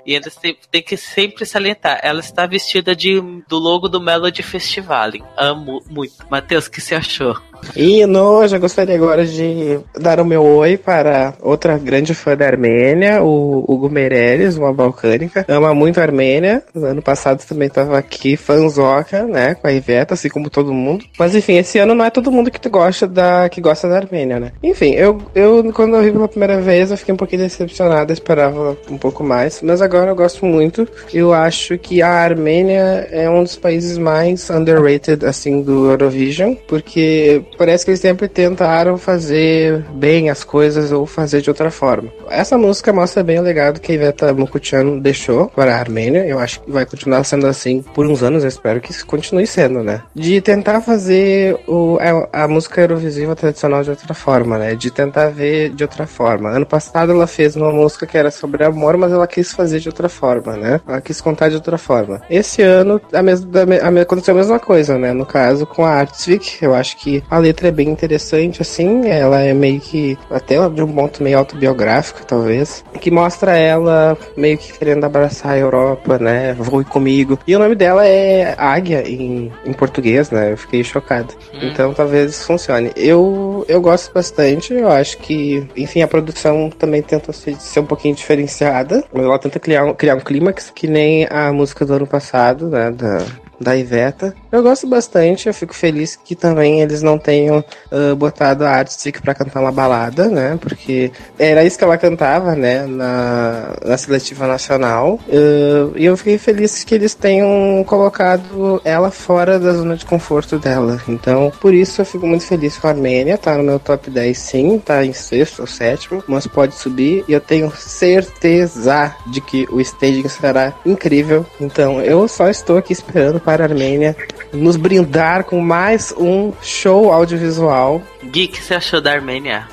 E ainda tem, tem que sempre salientar, ela está vestida de, do logo do Melody Festival. Amo muito. Matheus, o que você achou? E no, já gostaria agora de dar o meu oi para outra grande fã da Armênia, o Hugo Meirelles, uma balcânica. Ama muito a Armênia. No ano passado também estava aqui, fanzoca, né, com a Iveta, assim como todo mundo. Mas enfim, esse ano não é todo mundo que gosta da, que gosta da Armênia, né. Enfim, eu, eu quando eu vi pela primeira vez, eu fiquei um pouquinho decepcionado, esperava um pouco mais. Mas agora eu gosto muito. Eu acho que a Armênia é um dos países mais underrated, assim, do Eurovision, porque parece que eles sempre tentaram fazer bem as coisas ou fazer de outra forma. Essa música mostra bem o legado que a Iveta Mukutian deixou para a Armênia. Eu acho que vai continuar sendo assim por uns anos, eu espero que isso continue sendo, né? De tentar fazer o, a, a música eurovisiva tradicional de outra forma, né? De tentar ver de outra forma. Ano passado ela fez uma música que era sobre amor, mas ela quis fazer de outra forma, né? Ela quis contar de outra forma. Esse ano a mesma, da me- a me- aconteceu a mesma coisa, né? No caso com a Artsvik, eu acho que a letra é bem interessante, assim. Ela é meio que até de um ponto meio autobiográfico, talvez, que mostra ela meio que querendo abraçar a Europa, né? Voe comigo. E o nome dela é Águia em, em português, né? Eu fiquei chocado. Então talvez funcione. Eu, eu gosto bastante, eu acho que, enfim, a produção também tenta ser, ser um pouquinho diferenciada. Ela tenta criar um, criar um clímax que nem a música do ano passado, né? Da, da Iveta. Eu gosto bastante, eu fico feliz que também eles não tenham ah, botado a Artstic pra cantar uma balada, né? Porque era isso que ela cantava, né? Na, na seletiva nacional. Ah, e eu fiquei feliz que eles tenham colocado ela fora da zona de conforto dela. Então, por isso eu fico muito feliz com a Armênia, tá no meu top 10 sim, tá em sexto ou sétimo, mas pode subir e eu tenho certeza de que o staging será incrível. Então, eu só estou aqui esperando para a Armênia nos brindar com mais um show audiovisual. Gui, o que você achou da Armênia?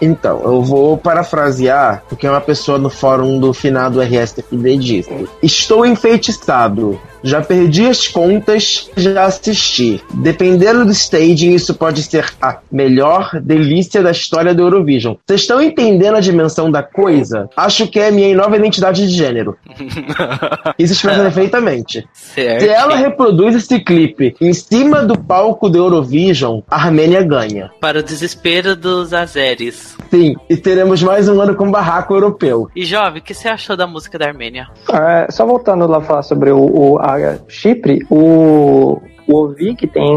Então, eu vou parafrasear, porque uma pessoa no fórum do finado RSFD disse: Estou enfeitiçado. Já perdi as contas, já assisti. Dependendo do staging, isso pode ser a melhor delícia da história do Eurovision. Vocês estão entendendo a dimensão da coisa? Acho que é a minha nova identidade de gênero. [laughs] Isso expressa perfeitamente. Certo. Se ela reproduz esse clipe em cima do palco do Eurovision, a Armênia ganha. Para o desespero dos azeres. Sim, e teremos mais um ano com barraco europeu. E Jovem, o que você achou da música da Armênia? É, só voltando lá a falar sobre o, o- a Chipre, o, o Ovig tem,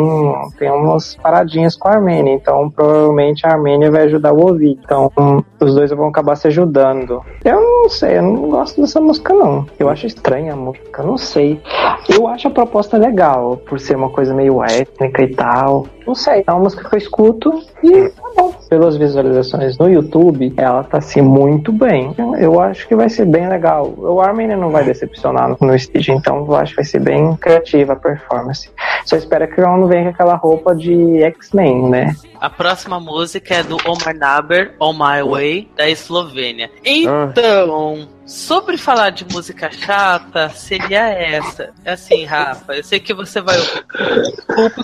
tem umas paradinhas com a Armênia, então provavelmente a Armênia vai ajudar o Ovig. Então os dois vão acabar se ajudando. Eu não sei, eu não gosto dessa música não. Eu acho estranha a música, não sei. Eu acho a proposta legal, por ser uma coisa meio étnica e tal. Não sei, é uma música que eu escuto e tá bom. Pelas visualizações no YouTube, ela tá assim muito bem. Eu acho que vai ser bem legal. O Armin não vai decepcionar no, stage, então eu acho que vai ser bem criativa a performance. Só espero que ela não venha com aquela roupa de X-Men, né? A próxima música é do Omar Naber, On My Way, da Eslovênia. Então, sobre falar de música chata, seria essa. Assim, Rafa, eu sei que você vai ouvir.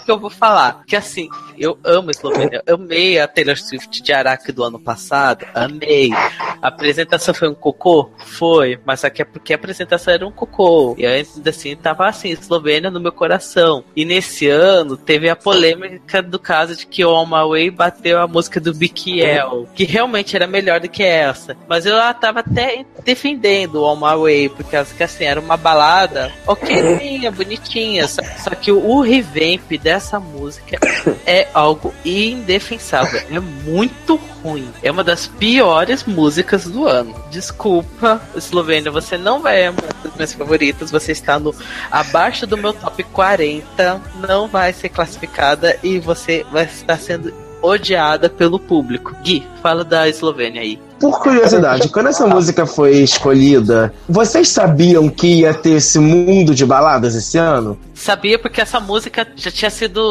Que eu vou falar. Que assim, eu amo Eslovênia. Eu amei a Taylor Swift de Araque do ano passado. Amei. A apresentação foi um cocô? Foi. Mas aqui é porque a apresentação era um cocô. E ainda assim, tava assim, Eslovênia no meu coração. E nesse ano, teve a polêmica do caso de que o My Way bateu a música do Bikiel. Que realmente era melhor do que essa. Mas eu tava até defendendo o On My Way. Porque assim, era uma balada ok, bonitinha. Só, só que o revamp dessa música é algo indefensável. É muito ruim. É uma das piores músicas do ano. Desculpa, Eslovênia, você não vai uma das minhas favoritas. Você está no abaixo do meu top 40. Não vai ser classificada e você vai estar sendo odiada pelo público. Gui, fala da Eslovênia aí. Por curiosidade, quando essa música foi escolhida, vocês sabiam que ia ter esse mundo de baladas esse ano? Sabia porque essa música já tinha sido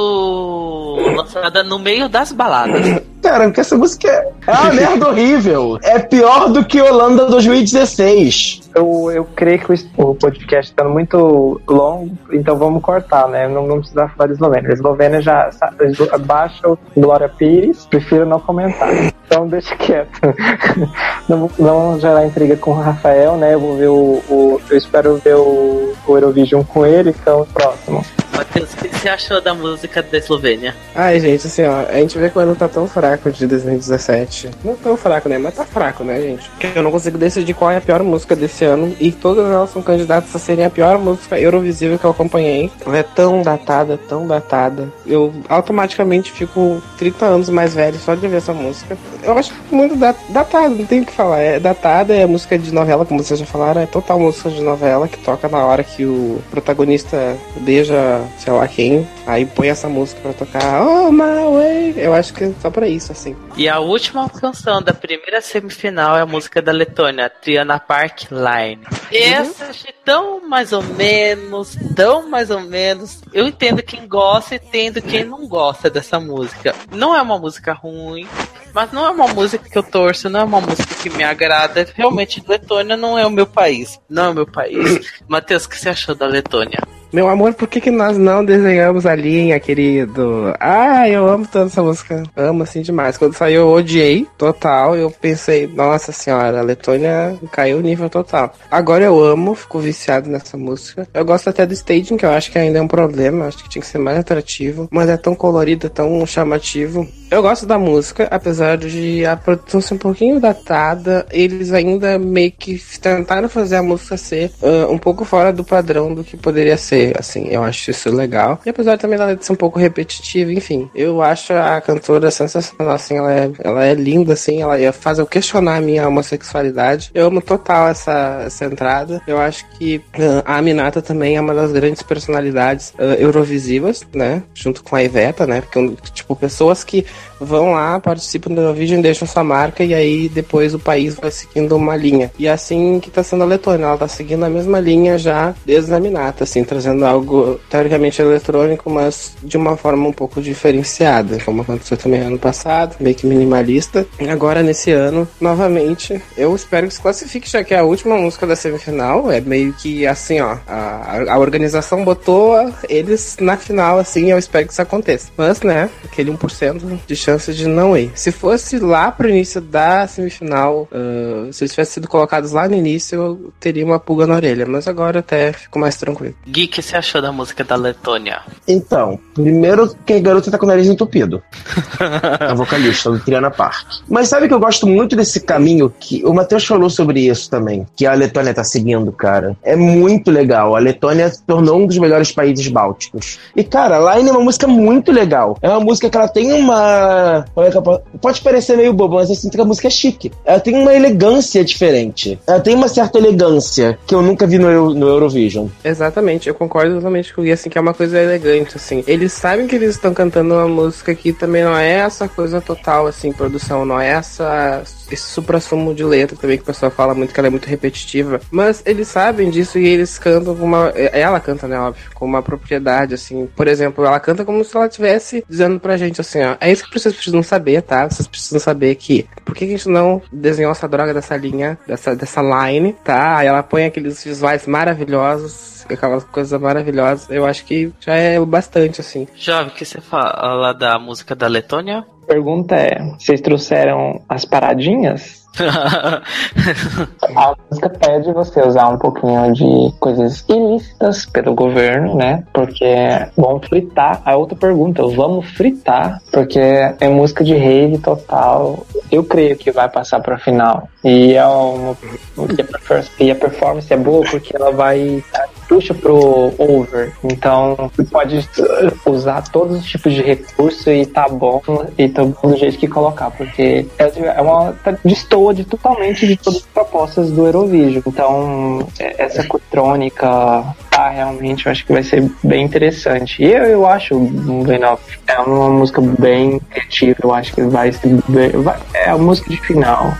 lançada no meio das baladas. [coughs] Cara, porque essa música é é uma merda horrível. É pior do que Holanda 2016. Eu, eu creio que o, podcast está muito longo, então vamos cortar, né? Não vamos precisar falar de Eslovênia. A Eslovênia já sa- eslo- baixa o Glória Pires, prefiro não comentar. Então deixa quieto. [laughs] Não, não gerar intriga com o Rafael, né? Eu vou ver o. o- eu espero ver o, o Eurovision com ele, então próximo. Matheus, o que você achou da música da Eslovênia? Ai, gente, assim, ó, a gente vê que o ano tá tão fraco de 2017. Não tão fraco, né? Mas tá fraco, né, gente? Eu não consigo decidir qual é a pior música desse ano. E todas elas são candidatas a serem a pior música Eurovisível que eu acompanhei. Ela é tão datada, tão datada. Eu automaticamente fico 30 anos mais velho só de ver essa música. Eu acho muito da- datada, não tem o que falar. É datada, é música de novela, como vocês já falaram, é total música de novela que toca na hora que o protagonista beija, sei lá quem, aí põe essa música pra tocar Oh my way. Eu acho que é só pra isso, assim. E a última canção da primeira semifinal é a música da Letônia, Triana Park Line. Essa achei tão mais ou menos, tão mais ou menos. Eu entendo quem gosta e entendo quem não gosta dessa música. Não é uma música ruim, mas não é uma música que eu torço, não é uma música que me agrada. Realmente, Letônia não é o meu país. Não é o meu país. Matheus, o que você achou da Letônia? Meu amor, por que, que nós não desenhamos a linha, querido? Ah, eu amo tanto essa música. Amo assim demais. Quando saiu, eu odiei total. Eu pensei, nossa senhora, a Letônia caiu o nível total. Agora eu amo, fico viciado nessa música. Eu gosto até do staging, que eu acho que ainda é um problema. Acho que tinha que ser mais atrativo. Mas é tão colorido, tão chamativo. Eu gosto da música, apesar de a produção ser um pouquinho datada. Eles ainda meio que tentaram fazer a música ser ah, um pouco fora do padrão do que poderia ser. Assim, eu acho isso legal. E apesar também da letra ser um pouco repetitiva, enfim, eu acho a cantora sensacional. Assim, ela é, ela é linda, assim, ela faz eu questionar a minha homossexualidade. Eu amo total essa, essa entrada. Eu acho que ah, a Aminata também é uma das grandes personalidades ah, eurovisivas, né? Junto com a Iveta, né? Porque, tipo, pessoas que vão lá, participam do Eurovision, deixam sua marca e aí depois o país vai seguindo uma linha. E é assim que tá sendo a Letônia, ela tá seguindo a mesma linha já desde a Minata, assim, trazendo algo teoricamente eletrônico, mas de uma forma um pouco diferenciada, como aconteceu também ano passado, meio que minimalista. Agora nesse ano, novamente, eu espero que se classifique, já que é a última música da semifinal, é meio que assim, ó, a, a organização botou eles na final, assim, eu espero que isso aconteça. Mas, né, aquele 1% de chance de não ir. Se fosse lá pro início da semifinal, ah, se eles tivessem sido colocados lá no início, eu teria uma pulga na orelha. Mas agora até fico mais tranquilo. O que você achou da música da Letônia? Então, primeiro que a garota tá com o nariz entupido. a vocalista do Triana Park. Mas sabe que eu gosto muito desse caminho que o Matheus falou sobre isso também, que a Letônia tá seguindo, cara. É muito legal. A Letônia se tornou um dos melhores países bálticos. E, cara, Line é uma música muito legal. É uma música que ela tem uma. como é que eu posso- Pode parecer meio bobo, mas eu sinto que a música é chique. Ela tem uma elegância diferente. Ela tem uma certa elegância que eu nunca vi no, no Eurovision. Exatamente, eu concordo totalmente com o Gui, assim, que é uma coisa elegante, assim. Eles sabem que eles estão cantando uma música que também não é essa coisa total, assim, produção, não é essa esse supra-sumo de letra também que o pessoal fala muito que ela é muito repetitiva. Mas eles sabem disso e eles cantam com uma. Ela canta, né, óbvio, com uma propriedade, assim. Por exemplo, ela canta como se ela estivesse dizendo pra gente assim, ó. É isso que vocês precisam saber, tá? Vocês precisam saber que. Por que a gente não desenhou essa droga dessa linha, dessa, dessa line, tá? Aí ela põe aqueles visuais maravilhosos aquelas coisas maravilhosas, eu acho que já é o bastante, assim. Jovem, o que você fala da música da Letônia? Pergunta é: vocês trouxeram as paradinhas? A música pede você usar um pouquinho de coisas ilícitas pelo governo, né? Porque vão fritar. A outra pergunta, vamos fritar, porque é música de rave total. Eu creio que vai passar pra final. E, é uma, e, a performance, é boa porque ela vai puxa pro over. Então, pode usar todos os tipos de recurso e tá bom, e tá bom do jeito que colocar, porque é uma tá, destoa de totalmente de todas as propostas do Eurovision. Então, essa eletrônica, tá, realmente, eu acho que vai ser bem interessante. E eu, eu acho Venop é uma música bem criativa, eu acho que vai ser bem, vai, é a música de final.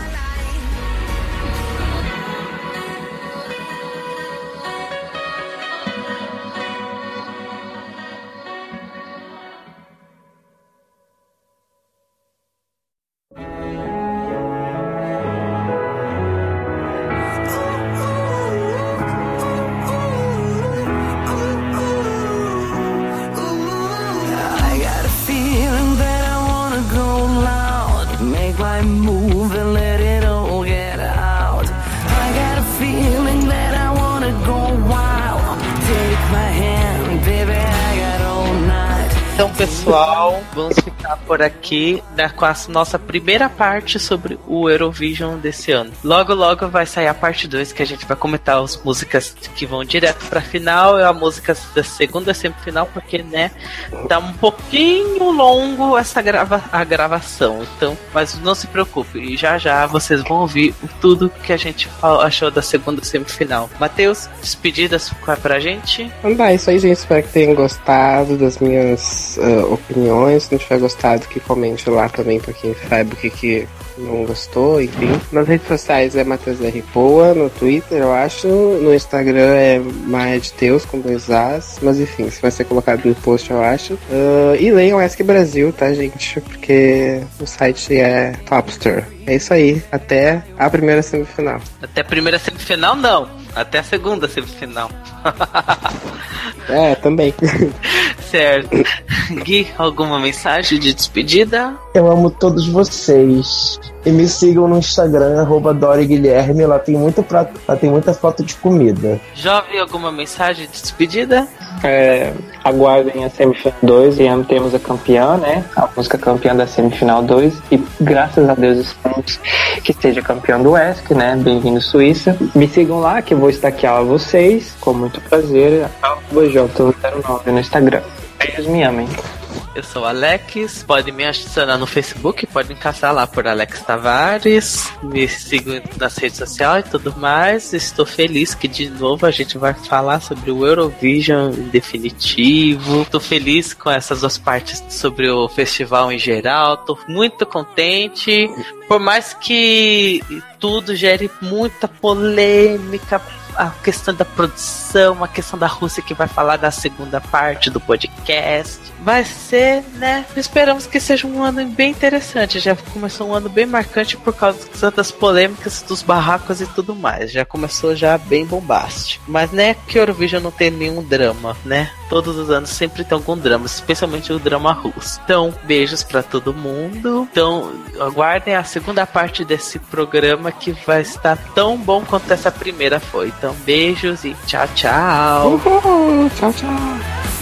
Ficar por aqui né, com a nossa primeira parte sobre o Eurovision desse ano. Logo, logo vai sair a parte 2, que a gente vai comentar as músicas que vão direto pra final e as músicas da segunda semifinal, porque, né, tá um pouquinho longo essa grava a gravação. Então, mas não se preocupe, já já vocês vão ouvir tudo que a gente achou da segunda semifinal. Matheus, despedidas pra gente? Então é isso aí, gente. Espero que tenham gostado das minhas uh, opiniões. Se não tiver gostado, que comente lá também pra quem sabe o que, que não gostou, enfim. Nas redes sociais é Matheus R. Poa, no Twitter, eu acho. No Instagram é Maia de Teus com dois As. Mas enfim, isso vai ser colocado no post, eu acho. Uh, e leiam Ask Brasil, tá, gente? Porque o site é Topster. É isso aí. Até a primeira semifinal. Até a primeira semifinal, não. Até a segunda semifinal. [laughs] é, também. certo. Gui, alguma mensagem de despedida? Eu amo todos vocês. E me sigam no Instagram, arroba Dori Guilherme. Lá tem, muito prato, lá tem muita foto de comida. Jovem, alguma mensagem de despedida? É, aguardem a semifinal 2 e temos a campeã, né? A música campeã da semifinal 2. E graças a Deus esperamos que seja campeão do ESC, né? Bem-vindo Suíça. Me sigam lá que eu vou estaquear vocês com muito prazer. J09 no Instagram. Beijos, me amem. Eu sou Alex, pode me adicionar no Facebook, pode me caçar lá por Alex Tavares, me sigam nas redes sociais e tudo mais. Estou feliz que de novo a gente vai falar sobre o Eurovision em definitivo. Estou feliz com essas duas partes sobre o festival em geral. Estou muito contente, por mais que tudo gere muita polêmica a questão da produção, a questão da Rússia que vai falar da segunda parte do podcast. Vai ser, né? Esperamos que seja um ano bem interessante. Já começou um ano bem marcante por causa das polêmicas dos barracos e tudo mais. Já começou já bem bombástico. Mas né, que Eurovision não tem nenhum drama, né? Todos os anos sempre tem algum drama, especialmente o drama russo. Então, beijos para todo mundo. Então, aguardem a segunda parte desse programa que vai estar tão bom quanto essa primeira foi. Então, beijos e tchau, tchau. Uhul, tchau, tchau.